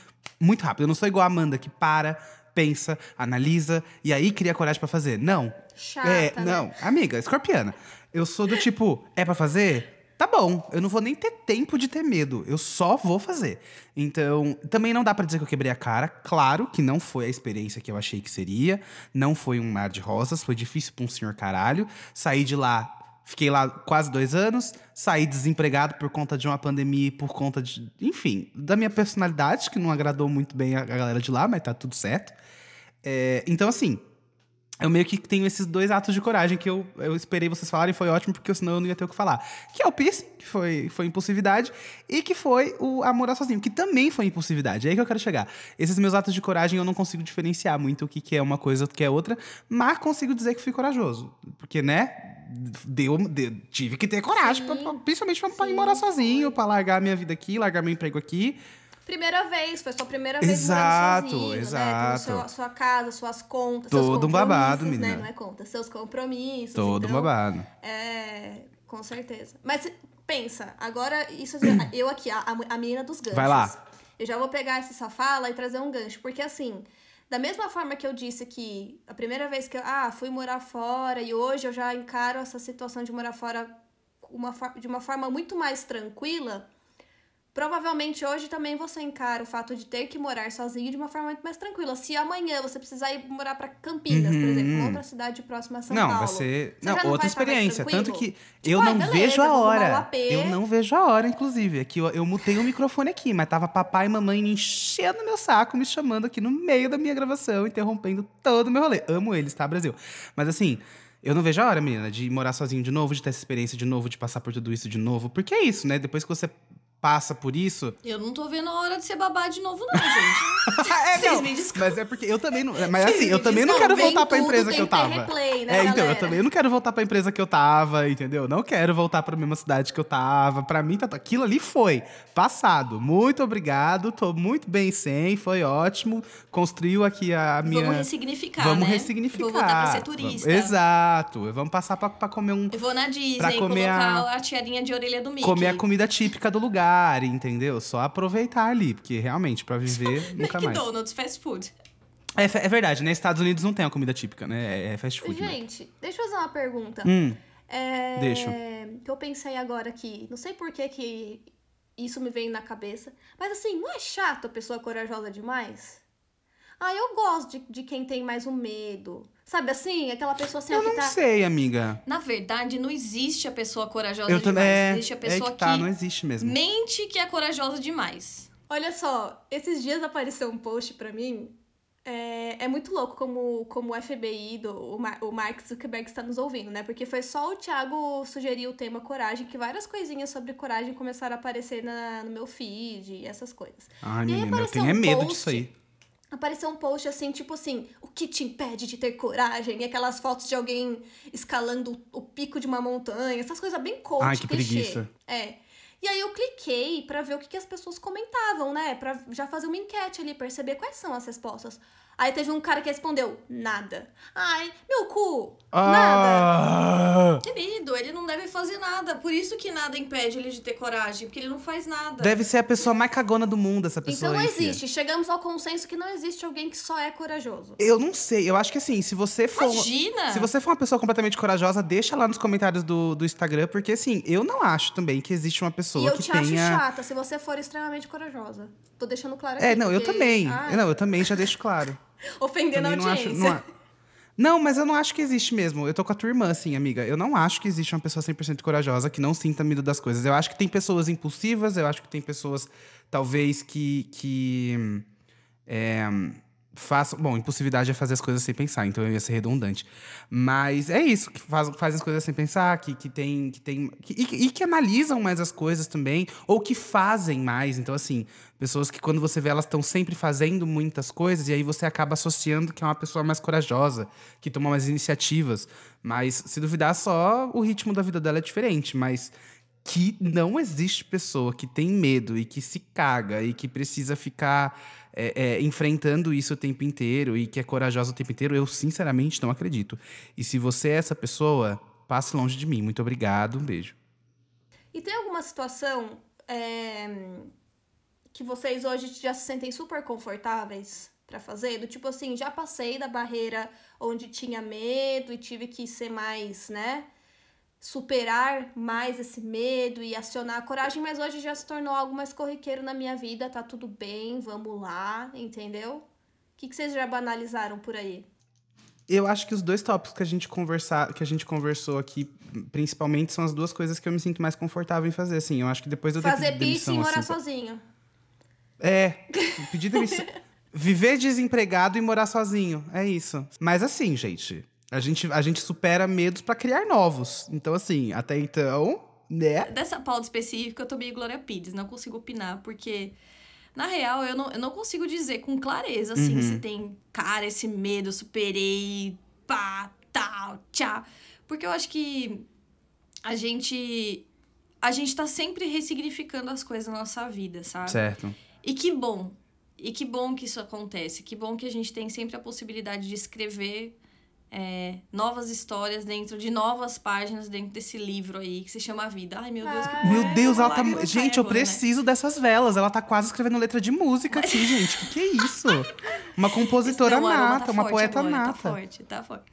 S2: muito rápido. Eu não sou igual a Amanda, que para, pensa, analisa e aí cria coragem pra fazer. Não.
S1: Chata,
S2: é,
S1: né?
S2: não, amiga, escorpiana. Eu sou do tipo, é pra fazer? Tá bom, eu não vou nem ter tempo de ter medo, eu só vou fazer. Então, também não dá pra dizer que eu quebrei a cara. Claro que não foi a experiência que eu achei que seria, não foi um mar de rosas, foi difícil pra um senhor caralho. Saí de lá, fiquei lá quase dois anos, saí desempregado por conta de uma pandemia e por conta de, enfim, da minha personalidade, que não agradou muito bem a galera de lá, mas tá tudo certo. É, então, assim, eu meio que tenho esses dois atos de coragem que eu, eu esperei vocês falarem, foi ótimo, porque senão eu não ia ter o que falar. Que é o piercing, que foi, foi impulsividade, e que foi o a morar sozinho, que também foi impulsividade. É aí que eu quero chegar. Esses meus atos de coragem eu não consigo diferenciar muito o que, que é uma coisa e o que é outra, mas consigo dizer que fui corajoso. Porque, né? Deu, deu- tive que ter coragem, pra- pra- principalmente pra, pra ir morar sozinho, pra largar minha vida aqui, largar meu emprego aqui.
S1: Primeira vez, foi sua primeira vez
S2: Exato,
S1: sozinho,
S2: exato.
S1: né? Seu- sua casa, suas contas,
S2: Todo
S1: seus
S2: um babado,
S1: né?
S2: menina.
S1: Não é conta, seus compromissos.
S2: Todo um
S1: então,
S2: babado.
S1: É, com certeza. Mas pensa, agora isso (clears throat) eu aqui, a, a menina dos ganchos.
S2: Vai lá.
S1: Eu já vou pegar essa fala e trazer um gancho, porque assim, Da mesma forma que eu disse que a primeira vez que eu ah, fui morar fora e hoje eu já encaro essa situação de morar fora uma, de uma forma muito mais tranquila, Provavelmente hoje também você encara o fato de ter que morar sozinho de uma forma muito mais tranquila. Se amanhã você precisar ir morar para Campinas, uhum. por exemplo, uma outra cidade próxima a São
S2: não,
S1: Paulo.
S2: Vai ser... Não, outra vai experiência. Tanto que
S1: tipo,
S2: eu não
S1: beleza,
S2: vejo a hora. Eu não vejo a hora, inclusive. Aqui eu, eu mutei o microfone aqui, mas tava papai e mamãe me enchendo meu saco, me chamando aqui no meio da minha gravação, interrompendo todo o meu rolê. Amo eles, tá, Brasil? Mas assim. Eu não vejo a hora, menina, de morar sozinho de novo, de ter essa experiência de novo, de passar por tudo isso de novo. Porque é isso, né? Depois que você passa por isso.
S3: Eu não tô vendo a hora de ser babá de novo, não, gente. (laughs)
S2: é, Vocês não, me desculpem. Mas é porque eu também não. Mas assim, eu também não quero voltar pra empresa que eu tava.
S1: Replay, né,
S2: é, então, eu também não quero voltar pra empresa que eu tava, entendeu? Não quero voltar pra mesma cidade que eu tava. Pra mim, tá, aquilo ali foi passado. Muito obrigado, tô muito bem sem, foi ótimo. Construiu aqui a minha.
S3: Vamos ressignificar.
S2: Vamos
S3: né?
S2: ressignificar.
S3: vou voltar pra ser turista.
S2: Vamos... Exato. Vamos passar pra, pra comer um.
S3: Eu vou na Disney, pra comer colocar a... a tiarinha de orelha do Mickey.
S2: Comer a comida típica do lugar entendeu? Só aproveitar ali, porque realmente, para viver, (laughs) nunca mais.
S3: McDonald's, fast food.
S2: É, é verdade, né? Estados Unidos não tem a comida típica, né? É, é fast food.
S1: Né? Gente, né? deixa eu fazer uma pergunta.
S2: Hum,
S1: é,
S2: deixa.
S1: Que eu pensei agora aqui. Não sei por que, que isso me veio na cabeça. Mas assim, não é chato a pessoa corajosa demais? Ah, eu gosto de, de quem tem mais o medo. Sabe assim? Aquela pessoa assim,
S2: Eu não
S1: tá...
S2: sei, amiga.
S3: Na verdade, não existe a pessoa corajosa
S2: eu
S3: demais.
S2: Também, é,
S3: existe a pessoa
S2: é que, tá, não existe mesmo.
S3: mente que é corajosa demais.
S1: Olha só, esses dias apareceu um post pra mim. É, é muito louco como, como o FBI, do, o, Mar, o Mark Zuckerberg está nos ouvindo, né? Porque foi só o Thiago sugerir o tema coragem, que várias coisinhas sobre coragem começaram a aparecer na, no meu feed e essas coisas.
S2: Ai, menina, eu tenho um é medo post, disso aí
S1: apareceu um post assim, tipo assim, o que te impede de ter coragem? E aquelas fotos de alguém escalando o pico de uma montanha, essas coisas bem coach,
S2: Ai, que clichê. preguiça.
S1: É. E aí eu cliquei para ver o que, que as pessoas comentavam, né? Pra já fazer uma enquete ali, perceber quais são as respostas. Aí teve um cara que respondeu, nada. Ai, meu cu,
S2: ah.
S1: nada.
S3: Querido, ele não deve fazer nada. Por isso que nada impede ele de ter coragem, porque ele não faz nada.
S2: Deve ser a pessoa mais cagona do mundo, essa pessoa.
S1: Então não existe. Chegamos ao consenso que não existe alguém que só é corajoso.
S2: Eu não sei. Eu acho que assim, se você for.
S3: Imagina!
S2: Se você for uma pessoa completamente corajosa, deixa lá nos comentários do, do Instagram, porque assim, eu não acho também que existe uma pessoa
S1: e eu
S2: que
S1: te
S2: tenha.
S1: acho chata se você for extremamente corajosa. Tô deixando claro
S2: é,
S1: aqui.
S2: É, não,
S1: porque...
S2: eu também.
S1: Ai.
S2: Não, eu também já deixo claro. (laughs)
S1: Ofendendo a audiência.
S2: Não, acho, não, não, mas eu não acho que existe mesmo. Eu tô com a tua irmã, assim, amiga. Eu não acho que existe uma pessoa 100% corajosa que não sinta medo das coisas. Eu acho que tem pessoas impulsivas, eu acho que tem pessoas, talvez, que. que é, façam. Bom, impulsividade é fazer as coisas sem pensar, então eu ia ser redundante. Mas é isso, que faz, fazem as coisas sem pensar, que, que tem. Que tem que, e, e, que analisam mais as coisas também, ou que fazem mais. Então, assim, pessoas que quando você vê, elas estão sempre fazendo muitas coisas, e aí você acaba associando que é uma pessoa mais corajosa, que toma mais iniciativas. Mas, se duvidar, só o ritmo da vida dela é diferente. Mas que não existe pessoa que tem medo e que se caga e que precisa ficar é, é, enfrentando isso o tempo inteiro e que é corajosa o tempo inteiro, eu sinceramente não acredito. E se você é essa pessoa, passe longe de mim. Muito obrigado, um beijo.
S1: E tem alguma situação é, que vocês hoje já se sentem super confortáveis para fazer? Do tipo assim, já passei da barreira onde tinha medo e tive que ser mais, né? Superar mais esse medo e acionar a coragem, mas hoje já se tornou algo mais corriqueiro na minha vida, tá tudo bem, vamos lá, entendeu? O que, que vocês já banalizaram por aí?
S2: Eu acho que os dois tópicos que a gente conversar, que a gente conversou aqui, principalmente, são as duas coisas que eu me sinto mais confortável em fazer. Assim, eu acho que depois eu
S1: fazer
S2: pizza
S1: e morar
S2: assim,
S1: sozinho.
S2: É, pedir demissão. (laughs) Viver desempregado e morar sozinho. É isso. Mas assim, gente, a gente, a gente supera medos para criar novos. Então, assim, até então, né?
S3: Dessa pauta específica, eu tô meio Glória Pires, não consigo opinar, porque. Na real, eu não, eu não consigo dizer com clareza, assim, uhum. se tem, cara, esse medo, superei, pá, tal, tchá. Porque eu acho que a gente. A gente tá sempre ressignificando as coisas na nossa vida, sabe?
S2: Certo.
S3: E que bom. E que bom que isso acontece. Que bom que a gente tem sempre a possibilidade de escrever é, novas histórias dentro de novas páginas dentro desse livro aí que se chama Vida. Ai, meu Deus, que
S1: Ai,
S2: Meu
S3: é,
S2: Deus, ela tá. Gente, eu
S3: né?
S2: preciso dessas velas. Ela tá quase escrevendo letra de música aqui, (laughs) gente. Que que é isso? Uma compositora
S3: Não,
S2: nata,
S3: tá
S2: uma poeta
S3: agora,
S2: nata.
S3: Tá forte, tá forte.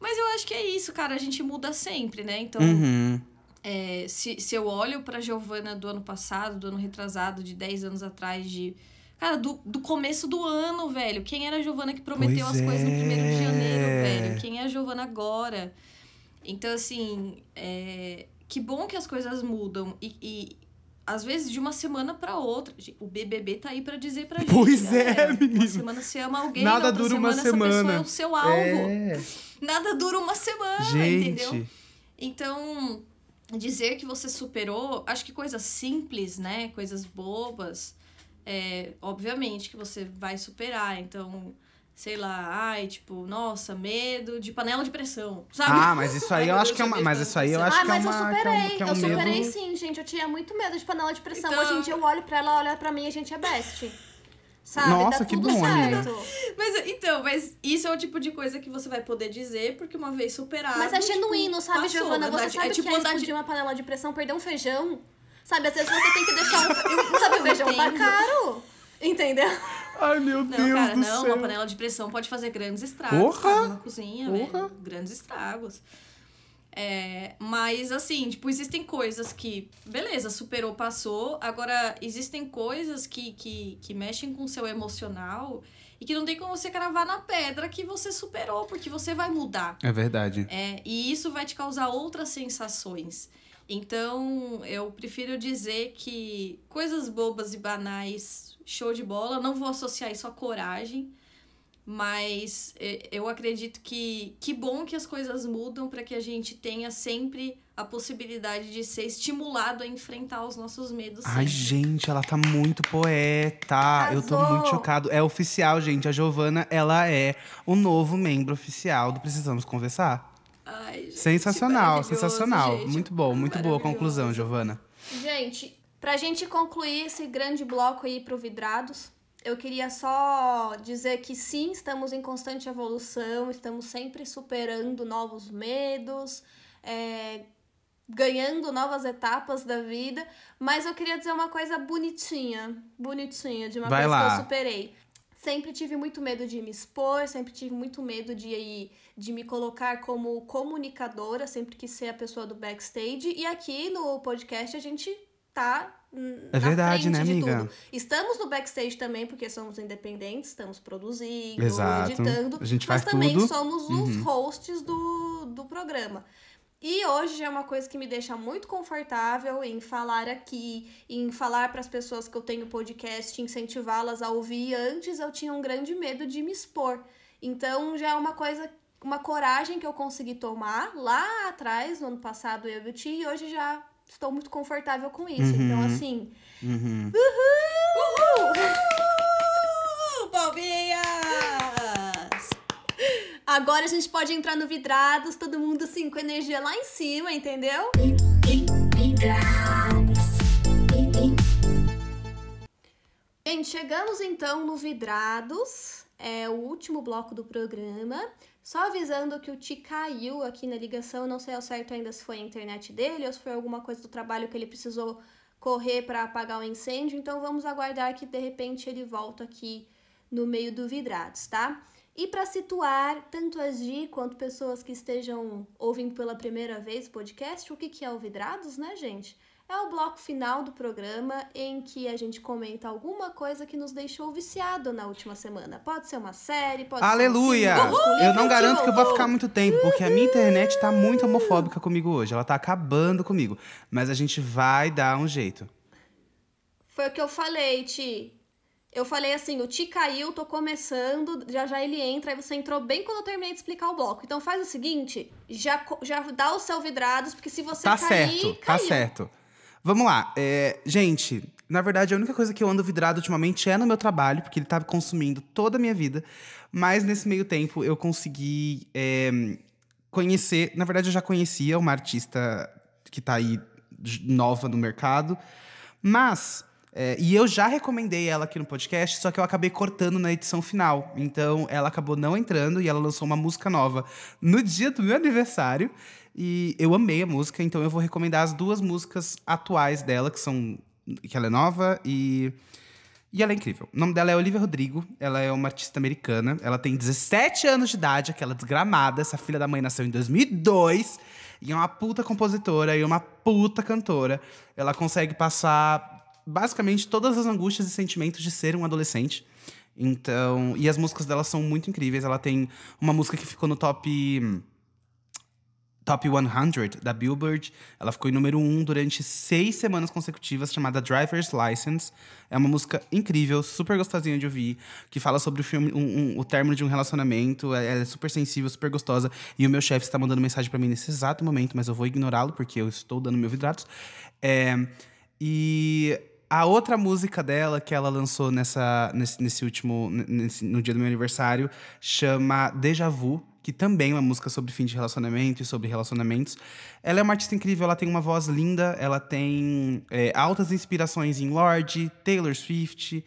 S3: Mas eu acho que é isso, cara. A gente muda sempre, né? Então,
S2: Uhum.
S3: é, se, se eu olho pra Giovana do ano passado, do ano retrasado, de 10 anos atrás, de. Cara, do, do começo do ano, velho. Quem era a Giovana que prometeu
S2: Pois
S3: as coisas no primeiro de janeiro,
S2: é.
S3: velho? Quem é a Giovana agora? Então, assim, é, que bom que as coisas mudam. E, e, às vezes de uma semana pra outra. O BBB tá aí pra dizer pra gente.
S2: Pois é,
S3: galera.
S2: menino.
S3: Uma semana você ama alguém,
S2: Nada dura uma
S3: semana, essa pessoa
S2: semana.
S3: é o seu alvo.
S2: É.
S3: Nada dura uma semana,
S2: Gente.
S3: entendeu? Então, dizer que você superou, acho que coisas simples, né? Coisas bobas, é, obviamente que você vai superar. Então, sei lá, ai, tipo, nossa, medo de panela de pressão, sabe?
S2: Ah, mas isso aí eu acho que é uma. Mas
S3: medo
S2: isso aí eu acho
S1: ah,
S2: que é
S1: mas
S2: uma.
S1: eu
S2: que é um-
S1: superei.
S2: é um
S1: eu
S2: medo-
S1: superei sim, gente. Eu tinha muito medo de panela de pressão.
S3: Então-
S1: Hoje em dia eu olho pra ela, olha pra mim e a gente é best. Sabe?
S2: Nossa,
S1: Dá
S2: que
S1: tudo
S2: bom, amiga.
S1: certo.
S3: Mas então, mas isso é o tipo de coisa que você vai poder dizer, porque uma vez superado.
S1: Mas é
S3: tipo,
S1: genuíno, sabe,
S3: passou,
S1: Giovana? Você
S3: É
S1: sabe
S3: tipo
S1: que é
S3: andar de-
S1: explodir uma panela de pressão, perder um feijão? Sabe, às vezes você tem que deixar um... (laughs) Sabe, o feijão tá caro. Entendeu?
S2: Ai, meu
S3: Não,
S2: Deus
S3: cara,
S2: do
S3: não,
S2: céu.
S3: uma panela de pressão pode fazer grandes estragos
S2: Porra!
S3: na cozinha,
S2: Porra!
S3: velho. Grandes estragos. É, mas, assim, tipo, existem coisas que, beleza, superou, passou. Agora, existem coisas que, que, que mexem com o seu emocional e que não tem como você cravar na pedra que você superou, porque você vai mudar.
S2: É verdade.
S3: É, e isso vai te causar outras sensações. Então, eu prefiro dizer que coisas bobas e banais, show de bola, não vou associar isso à coragem, mas eu acredito que que bom que as coisas mudam para que a gente tenha sempre a possibilidade de ser estimulado a enfrentar os nossos medos.
S2: Ai,
S3: sempre.
S2: gente, ela tá muito poeta. Eu tô muito chocado. É oficial, gente. A Giovana, ela é o novo membro oficial do Precisamos Conversar.
S3: Ai, gente,
S2: Sensacional, sensacional.
S3: gente.
S2: Muito bom, muito boa conclusão, Giovana.
S1: Gente, pra gente concluir esse grande bloco aí pro Vidrados, eu queria só dizer que sim, estamos em constante evolução, estamos sempre superando novos medos, é, ganhando novas etapas da vida, mas eu queria dizer uma coisa bonitinha, bonitinha, de uma
S2: Vai
S1: coisa
S2: lá.
S1: que eu superei. Sempre tive muito medo de me expor, sempre tive muito medo de, de me colocar como comunicadora, sempre quis ser a pessoa do backstage. E aqui no podcast a gente tá.
S2: É
S1: na
S2: verdade,
S1: frente
S2: né,
S1: de
S2: amiga?
S1: tudo. Estamos no backstage também, porque somos independentes, estamos produzindo,
S2: Exato.
S1: editando.
S2: A gente
S1: mas
S2: faz
S1: também
S2: tudo.
S1: somos os
S2: Uhum.
S1: hosts do, do programa. E hoje é uma coisa que me deixa muito confortável em falar aqui, em falar para as pessoas que eu tenho podcast, incentivá-las a ouvir. Antes eu tinha um grande medo de me expor. Então já é uma coisa, uma coragem que eu consegui tomar lá atrás, no ano passado, eu e o Ti, e hoje já estou muito confortável com isso.
S2: Uhum.
S1: Então, assim,
S2: Uhum.
S3: Uh, Palminhas!
S1: Agora a gente pode entrar no Vidrados, todo mundo assim, com energia lá em cima, entendeu? Gente, chegamos então no Vidrados, é o último bloco do programa. Só avisando que o Ti caiu aqui na ligação, não sei ao certo ainda se foi a internet dele ou se foi alguma coisa do trabalho que ele precisou correr para apagar o incêndio, então vamos aguardar que de repente ele volta aqui no meio do Vidrados, tá? E para situar tanto a Gi quanto pessoas que estejam ouvindo pela primeira vez o podcast, o que, que é o Vidrados, né, gente? É o bloco final do programa em que a gente comenta alguma coisa que nos deixou viciado na última semana. Pode ser uma série, pode
S2: Aleluia!
S1: ser um
S2: Eu não garanto que eu vou ficar muito tempo, porque a minha internet tá muito homofóbica comigo hoje. Ela tá acabando comigo. Mas a gente vai dar um jeito.
S1: Foi o que eu falei, Ti. Eu falei assim, o Ti caiu, tô começando, já já ele entra, aí você entrou bem quando eu terminei de explicar o bloco. Então faz o seguinte, já, já dá o seu vidrados, porque se você
S2: Tá
S1: cair,
S2: certo, tá
S1: caiu.
S2: certo. Vamos lá. é, gente, na verdade, a única coisa que eu ando vidrado ultimamente é no meu trabalho, porque ele tá consumindo toda a minha vida. Mas nesse meio tempo eu consegui é, conhecer. Na verdade, eu já conhecia uma artista que tá aí nova no mercado. Mas É, e eu já recomendei ela aqui no podcast, só que eu acabei cortando na edição final. Então ela acabou não entrando e ela lançou uma música nova no dia do meu aniversário. E eu amei a música, então eu vou recomendar as duas músicas atuais dela, que são. que ela é nova e. E ela é incrível. O nome dela é Olivia Rodrigo. Ela é uma artista americana. Ela tem 17 anos de idade, aquela desgramada. Essa filha da mãe nasceu em 2002. E é uma puta compositora e uma puta cantora. Ela consegue passar basicamente todas as angústias e sentimentos de ser um adolescente. Então, e as músicas dela são muito incríveis. Ela tem uma música que ficou no top Top 100 da Billboard. Ela ficou em número 1 durante seis semanas consecutivas, chamada Driver's License. É uma música incrível, super gostosinha de ouvir, que fala sobre o filme, um, um, o término de um relacionamento. É, é super sensível, super gostosa. E o meu chefe está mandando mensagem para mim nesse exato momento, mas eu vou ignorá-lo porque eu estou dando meu vidratos. É, e a outra música dela que ela lançou nessa, nesse, nesse último. Nesse, no dia do meu aniversário chama Deja Vu, que também é uma música sobre fim de relacionamento e sobre relacionamentos. Ela é uma artista incrível, ela tem uma voz linda, ela tem é, altas inspirações em Lorde, Taylor Swift,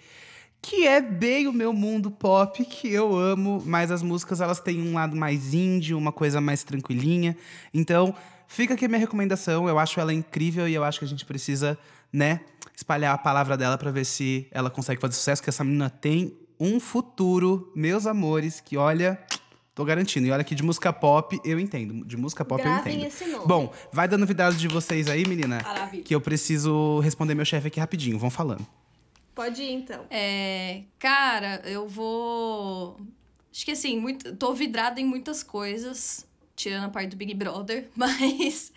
S2: que é bem o meu mundo pop que eu amo, mas as músicas elas têm um lado mais indie, uma coisa mais tranquilinha. Então, fica aqui a minha recomendação, eu acho ela incrível e eu acho que a gente precisa, né, espalhar a palavra dela para ver se ela consegue fazer sucesso, que essa menina tem um futuro, meus amores, que olha, Tô garantindo. E olha que de música pop eu entendo. De música pop
S1: Gravem
S2: eu entendo.
S1: esse nome.
S2: Bom, vai dando novidades de vocês aí, menina.
S3: Maravilha.
S2: Que eu preciso responder meu chefe aqui rapidinho. Vão falando.
S1: Pode ir, então.
S3: É, cara, eu vou. Acho que assim, muito, tô vidrada em muitas coisas, tirando a parte do Big Brother, (laughs) mas.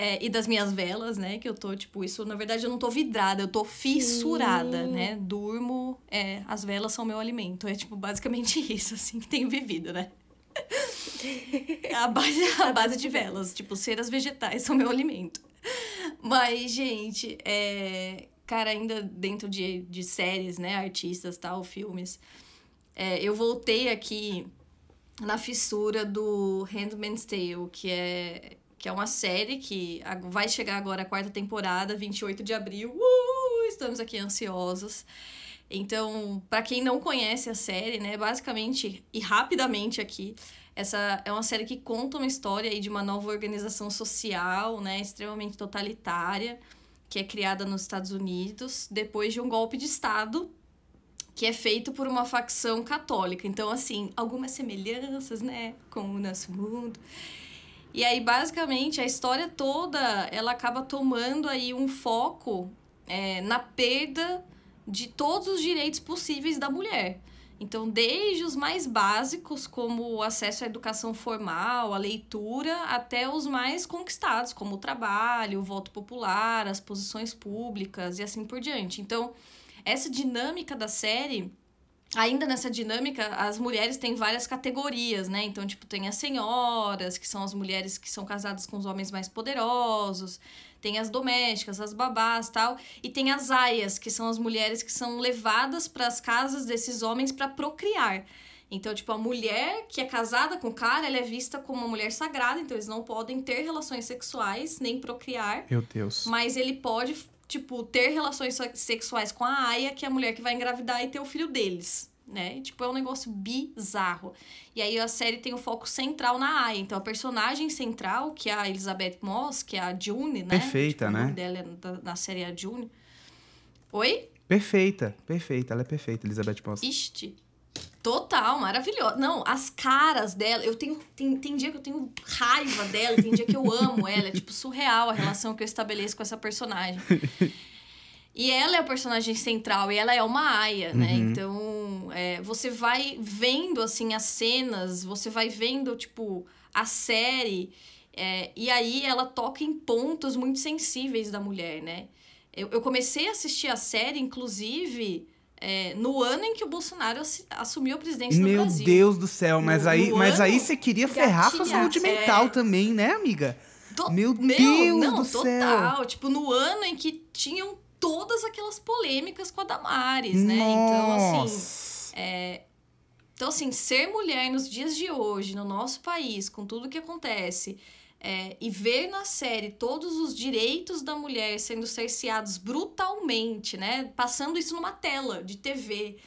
S3: É, e das minhas velas, né? Que eu tô, tipo, isso, na verdade, eu não tô vidrada, eu tô fissurada,
S1: Sim.
S3: né? Durmo, é, as velas são meu alimento. É, tipo, basicamente (laughs) isso, assim, que tenho vivido, né? a base, a base de velas, tipo, ceras vegetais são meu alimento. Mas, gente, é, cara, ainda dentro de, de séries, né, artistas, tal, filmes, é, eu voltei aqui na fissura do Handmaid's Tale, que é, que é uma série que vai chegar agora a quarta temporada, 28 de abril. Uh, estamos aqui ansiosos. Então, pra quem não conhece a série, né, basicamente e rapidamente aqui, essa é uma série que conta uma história aí de uma nova organização social, né, extremamente totalitária, que é criada nos Estados Unidos depois de um golpe de estado que é feito por uma facção católica. Então, assim, algumas semelhanças, né, com o nosso mundo. E aí, basicamente, a história toda, ela acaba tomando aí um foco é, na perda de todos os direitos possíveis da mulher. Então, desde os mais básicos, como o acesso à educação formal, a leitura, até os mais conquistados, como o trabalho, o voto popular, as posições públicas e assim por diante. Então, essa dinâmica da série, ainda nessa dinâmica, as mulheres têm várias categorias, né? Então, tipo, tem as senhoras, que são as mulheres que são casadas com os homens mais poderosos, tem as domésticas, as babás tal, e tem as aias, que são as mulheres que são levadas para as casas desses homens para procriar. Então, tipo, a mulher que é casada com o cara, ela é vista como uma mulher sagrada, então eles não podem ter relações sexuais nem procriar.
S2: Meu Deus.
S3: Mas ele pode, tipo, ter relações se- sexuais com a Aya, que é a mulher que vai engravidar e ter o filho deles. Né? E, tipo, é um negócio bizarro. E aí a série tem o foco central na Aya. Então, a personagem central, que é a Elizabeth Moss, que é a June, né?
S2: Perfeita,
S3: Tipo, O
S2: né?
S3: nome dela é da- na série é a June. Oi?
S2: Perfeita, perfeita. Ela é perfeita, Elizabeth Moss.
S3: Ixi. Total, maravilhosa. Não, as caras dela, eu tenho. Tem, tem dia que eu tenho raiva dela, tem dia que eu amo ela. É tipo surreal a relação que eu estabeleço com essa personagem. E ela é o personagem central e ela é uma aia, né?
S2: Uhum.
S3: Então, é, você vai vendo, assim, as cenas, você vai vendo, tipo, a série. é, e aí ela toca em pontos muito sensíveis da mulher, né? Eu, eu comecei a assistir a série, inclusive, é, no ano em que o Bolsonaro assumiu a presidência do
S2: Meu
S3: Brasil.
S2: Deus do céu, mas
S3: No-
S2: aí,
S3: no
S2: mas aí você queria ferrar sua saúde mental
S3: É.
S2: também, né, amiga? Meu
S3: Meu,
S2: Deus
S3: não,
S2: do céu.
S3: total. Tipo, no ano em que tinham todas aquelas polêmicas com a Damares, né? Então, assim,
S2: Nossa.
S3: Então, assim, ser mulher nos dias de hoje, no nosso país, com tudo que acontece, é, e ver na série todos os direitos da mulher sendo cerceados brutalmente, né? Passando isso numa tela de TV,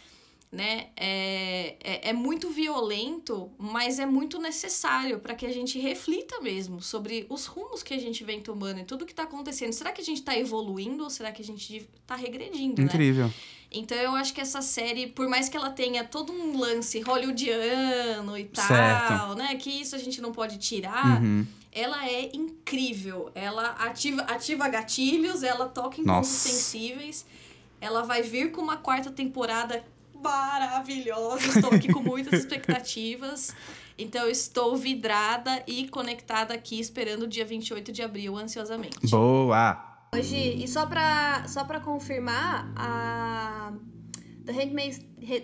S3: né? É, é, é muito violento, mas é muito necessário para que a gente reflita mesmo sobre os rumos que a gente vem tomando e tudo que está acontecendo. Será que a gente está evoluindo ou será que a gente está regredindo,
S2: Incrível.
S3: né? Então eu acho que essa série, por mais que ela tenha todo um lance hollywoodiano e tal,
S2: Certo.
S3: né? Que isso a gente não pode tirar.
S2: Uhum.
S3: Ela é incrível. Ela ativa, ativa gatilhos, ela toca em pontos sensíveis. Ela vai vir com uma quarta temporada maravilhosa. Estou aqui com muitas (laughs) expectativas. Então, estou vidrada e conectada aqui, esperando o dia 28 de abril, ansiosamente.
S2: Boa!
S1: Hoje, e só pra, só pra confirmar, a The Handmaid's,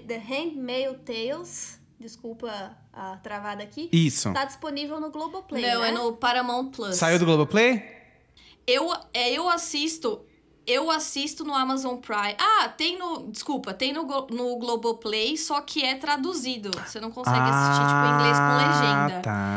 S1: The Handmaid's Tales, desculpa a travada aqui,
S2: Isso.
S1: tá disponível no Globoplay,
S3: Não,
S1: né?
S3: é no Paramount Plus.
S2: Saiu do Globoplay?
S3: Eu, é, eu assisto. Eu assisto no Amazon Prime. Ah, tem no. Desculpa, tem no, no Globoplay, só que é traduzido. Você não consegue assistir, tipo, em inglês com legenda.
S2: Ah, tá.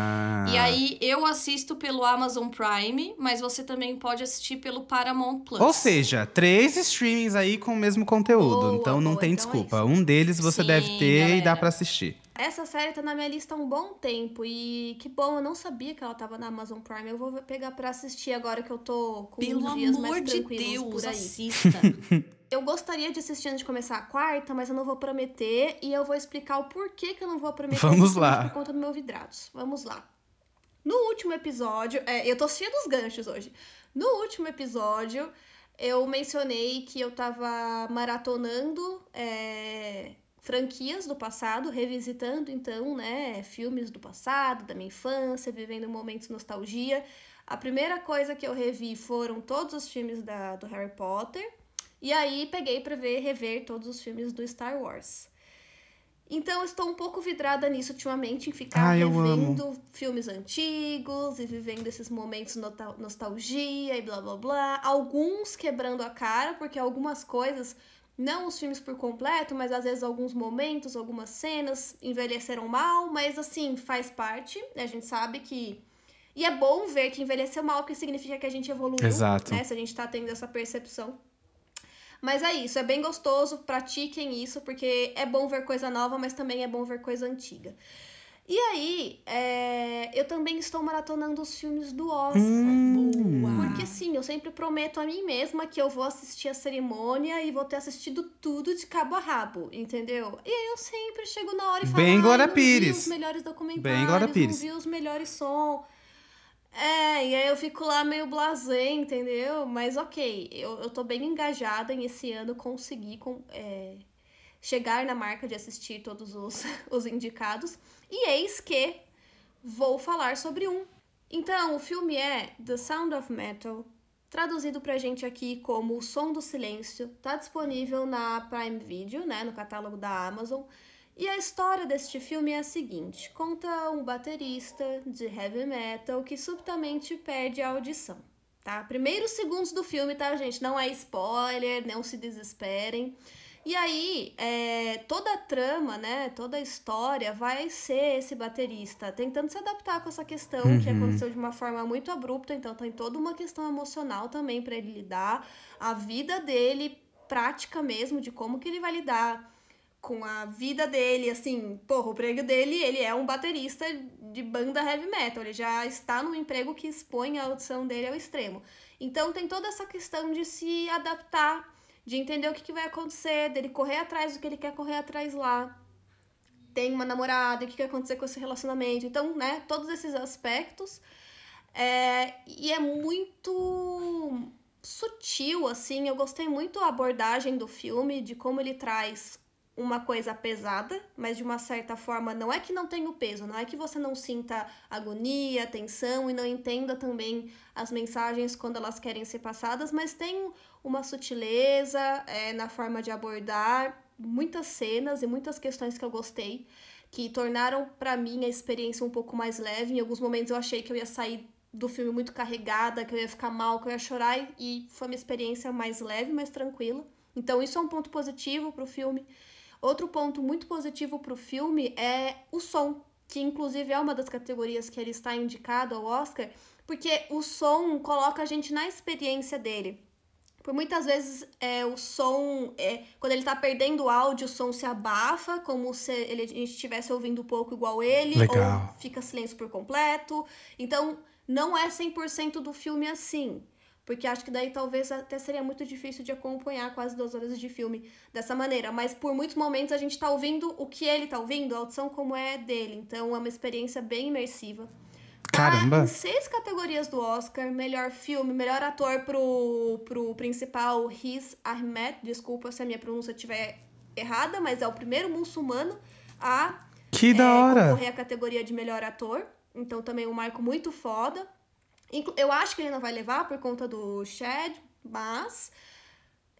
S3: E aí, eu assisto pelo Amazon Prime, mas você também pode assistir pelo Paramount Plus.
S2: Ou seja, três streamings aí com o mesmo conteúdo.
S1: Boa,
S2: então não
S1: boa,
S2: tem
S1: então é
S2: desculpa.
S1: isso.
S2: um deles você
S3: Sim,
S2: deve ter e dá
S3: galera.
S2: pra assistir.
S1: Essa série tá na minha lista há um bom tempo e que bom, eu não sabia que ela tava na Amazon Prime. Eu vou pegar pra assistir agora que eu tô com
S3: Pelo
S1: uns dias
S3: amor
S1: mais
S3: de
S1: tranquilos
S3: Deus,
S1: por aí.
S3: assista. (laughs)
S1: Eu gostaria de assistir antes de começar a quarta, mas eu não vou prometer e eu vou explicar o porquê que eu não vou prometer.
S2: Vamos lá.
S1: Por conta do meu vidrados. Vamos lá. No último episódio, é, eu tô cheia dos ganchos hoje. No último episódio, eu mencionei que eu tava maratonando é, franquias do passado, revisitando então, né, filmes do passado, da minha infância, vivendo momentos de nostalgia. A primeira coisa que eu revi foram todos os filmes da, do Harry Potter. E aí peguei pra ver, rever todos os filmes do Star Wars. Então eu estou um pouco vidrada nisso ultimamente, em ficar
S2: eu
S1: revendo filmes antigos e vivendo esses momentos nota- nostalgia e blá blá blá. Alguns quebrando a cara, porque algumas coisas, não os filmes por completo, mas às vezes alguns momentos, algumas cenas envelheceram mal, mas assim, faz parte. A gente sabe que. E é bom ver que envelheceu mal, porque significa que a gente evoluiu.
S2: Exato.
S1: Né? Se a gente tá tendo essa percepção. Mas é isso, é bem gostoso, pratiquem isso, porque é bom ver coisa nova, mas também é bom ver coisa antiga. E aí, é, eu também estou maratonando os filmes do Oscar.
S2: Hum.
S3: Boa.
S1: Porque sim, eu sempre prometo a mim mesma que eu vou assistir a cerimônia e vou ter assistido tudo de cabo a rabo, entendeu? E aí eu sempre chego na hora e falo,
S2: Bem
S1: "Ai,
S2: Glória
S1: não
S2: Pires."
S1: vi os melhores documentários,
S2: Bem Glória Pires.
S1: não vi os melhores som. É, e aí eu fico lá meio blasé, entendeu? Mas ok, eu, eu tô bem engajada em esse ano conseguir com, é, chegar na marca de assistir todos os, (laughs) os indicados. E eis que vou falar sobre um. Então, o filme é The Sound of Metal, traduzido pra gente aqui como O Som do Silêncio. Tá disponível na Prime Video, né, no catálogo da Amazon. E a história deste filme é a seguinte: conta um baterista de heavy metal que subitamente perde a audição. Tá? Primeiros segundos do filme, tá, gente? Não é spoiler, não se desesperem. E aí, é, toda a trama, né, toda a história vai ser esse baterista tentando se adaptar com essa questão que
S2: Uhum.
S1: aconteceu de uma forma muito abrupta, então tem toda uma questão emocional também para ele lidar, a vida dele prática mesmo de como que ele vai lidar com a vida dele, assim, porra, o emprego dele, ele é um baterista de banda heavy metal, ele já está num emprego que expõe a audição dele ao extremo. Então tem toda essa questão de se adaptar, de entender o que, que vai acontecer, dele correr atrás do que ele quer correr atrás lá. Tem uma namorada, o que, que vai acontecer com esse relacionamento. Então, né, todos esses aspectos. É, e é muito sutil, assim. Eu gostei muito da abordagem do filme, de como ele traz uma coisa pesada, mas de uma certa forma não é que não tenha o peso, não é que você não sinta agonia, tensão e não entenda também as mensagens quando elas querem ser passadas, mas tem uma sutileza é, na forma de abordar muitas cenas e muitas questões que eu gostei, que tornaram para mim a experiência um pouco mais leve. Em alguns momentos eu achei que eu ia sair do filme muito carregada, que eu ia ficar mal, que eu ia chorar, e foi uma experiência mais leve, mais tranquila. Então isso é um ponto positivo pro filme. Outro ponto muito positivo pro filme é o som, que inclusive é uma das categorias que ele está indicado ao Oscar, porque o som coloca a gente na experiência dele. Por muitas vezes é, o som, é, quando ele tá perdendo o áudio, o som se abafa, como se ele, a gente estivesse ouvindo um pouco igual ele,
S2: Legal.
S1: ou fica silêncio por completo. Então, não é 100% do filme assim. Porque acho que daí talvez até seria muito difícil de acompanhar quase duas horas de filme dessa maneira. Mas por muitos momentos a gente tá ouvindo o que ele tá ouvindo, a audição como é dele. Então é uma experiência bem imersiva.
S2: Caramba.
S1: Tá em seis categorias do Oscar: melhor filme, melhor ator pro, pro principal Riz Ahmed. Desculpa se a minha pronúncia estiver errada, mas é o primeiro muçulmano a
S2: Que da
S1: é,
S2: hora.
S1: concorrer à categoria de melhor ator. Então também um marco muito foda. Eu acho que ele não vai levar por conta do Chad, mas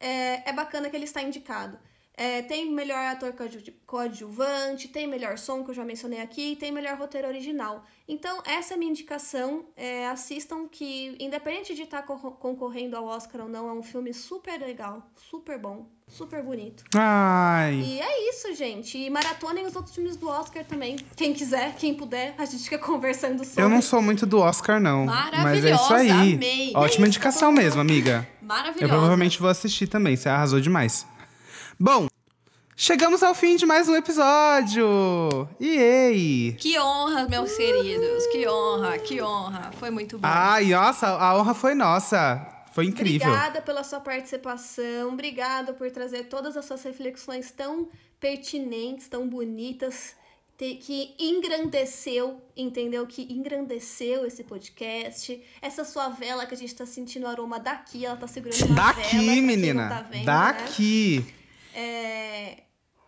S1: é, é bacana que ele está indicado. É, tem melhor ator coadju- coadjuvante, tem melhor som, que eu já mencionei aqui, tem melhor roteiro original. Então, essa é a minha indicação. É, assistam que, independente de estar co- concorrendo ao Oscar ou não, é um filme super legal, super bom, super bonito.
S2: Ai.
S1: E é isso, gente. E maratonem os outros filmes do Oscar também. Quem quiser, quem puder, a gente fica conversando sobre.
S2: Eu não sou muito do Oscar, não. Mas é isso
S3: Maravilhosa,
S2: aí.
S3: amei.
S2: Ótima
S1: É isso,
S2: indicação mesmo, amiga. Eu
S3: Maravilhosa.
S2: provavelmente vou assistir também, você arrasou demais. Bom, chegamos ao fim de mais um episódio! Yay!
S3: Que honra, meus queridos. Que honra, que honra. Foi muito bom.
S2: Ai, nossa, a honra foi nossa. Foi incrível.
S1: Obrigada pela sua participação, obrigada por trazer todas as suas reflexões tão pertinentes, tão bonitas, que engrandeceu, entendeu? Que engrandeceu esse podcast. Essa sua vela que a gente tá sentindo o aroma daqui, ela tá segurando uma vela.
S2: Daqui,
S1: quem
S2: menina.
S1: Tá vendo, Né?
S2: Daqui.
S1: É,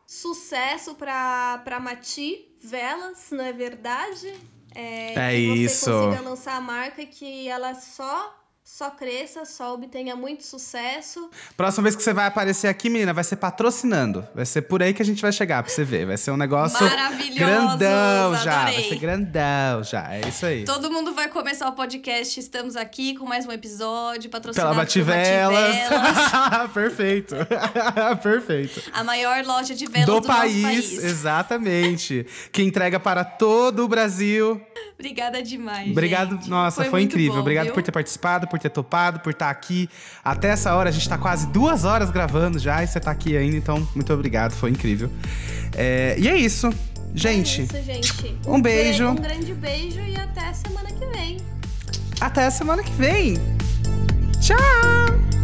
S1: Sucesso pra, pra Mati Velas, não é verdade? É,
S2: É
S1: que você
S2: isso.
S1: consiga lançar a marca que ela só, só cresça, só obtenha muito sucesso.
S2: Próxima vez que você vai aparecer aqui, menina, vai ser patrocinando. Vai ser por aí que a gente vai chegar pra você ver. Vai ser um negócio
S3: Maravilhosos,
S2: grandão já. Vai
S3: adorei.
S2: ser grandão já. É isso aí.
S3: Todo mundo vai começar o podcast. Estamos aqui com mais um episódio patrocinado
S2: Pela Bativelas.
S3: Bativelas, (laughs)
S2: Perfeito. (laughs) Perfeito.
S3: a maior loja de velas
S2: Do,
S3: do,
S2: país,
S3: país.
S2: exatamente. que entrega para todo o Brasil.
S3: Obrigada demais,
S2: Obrigado,
S3: gente.
S2: nossa, foi,
S3: muito
S2: incrível.
S3: bom,
S2: Obrigado
S3: viu?
S2: por ter participado, por ter topado, por estar aqui. Até essa hora, a gente tá quase duas horas gravando já e você tá aqui ainda, então muito obrigado, foi incrível. É, e é isso. Gente,
S1: É isso, gente.
S2: um beijo.
S1: Um grande beijo e até semana que vem.
S2: até a semana que vem. Tchau!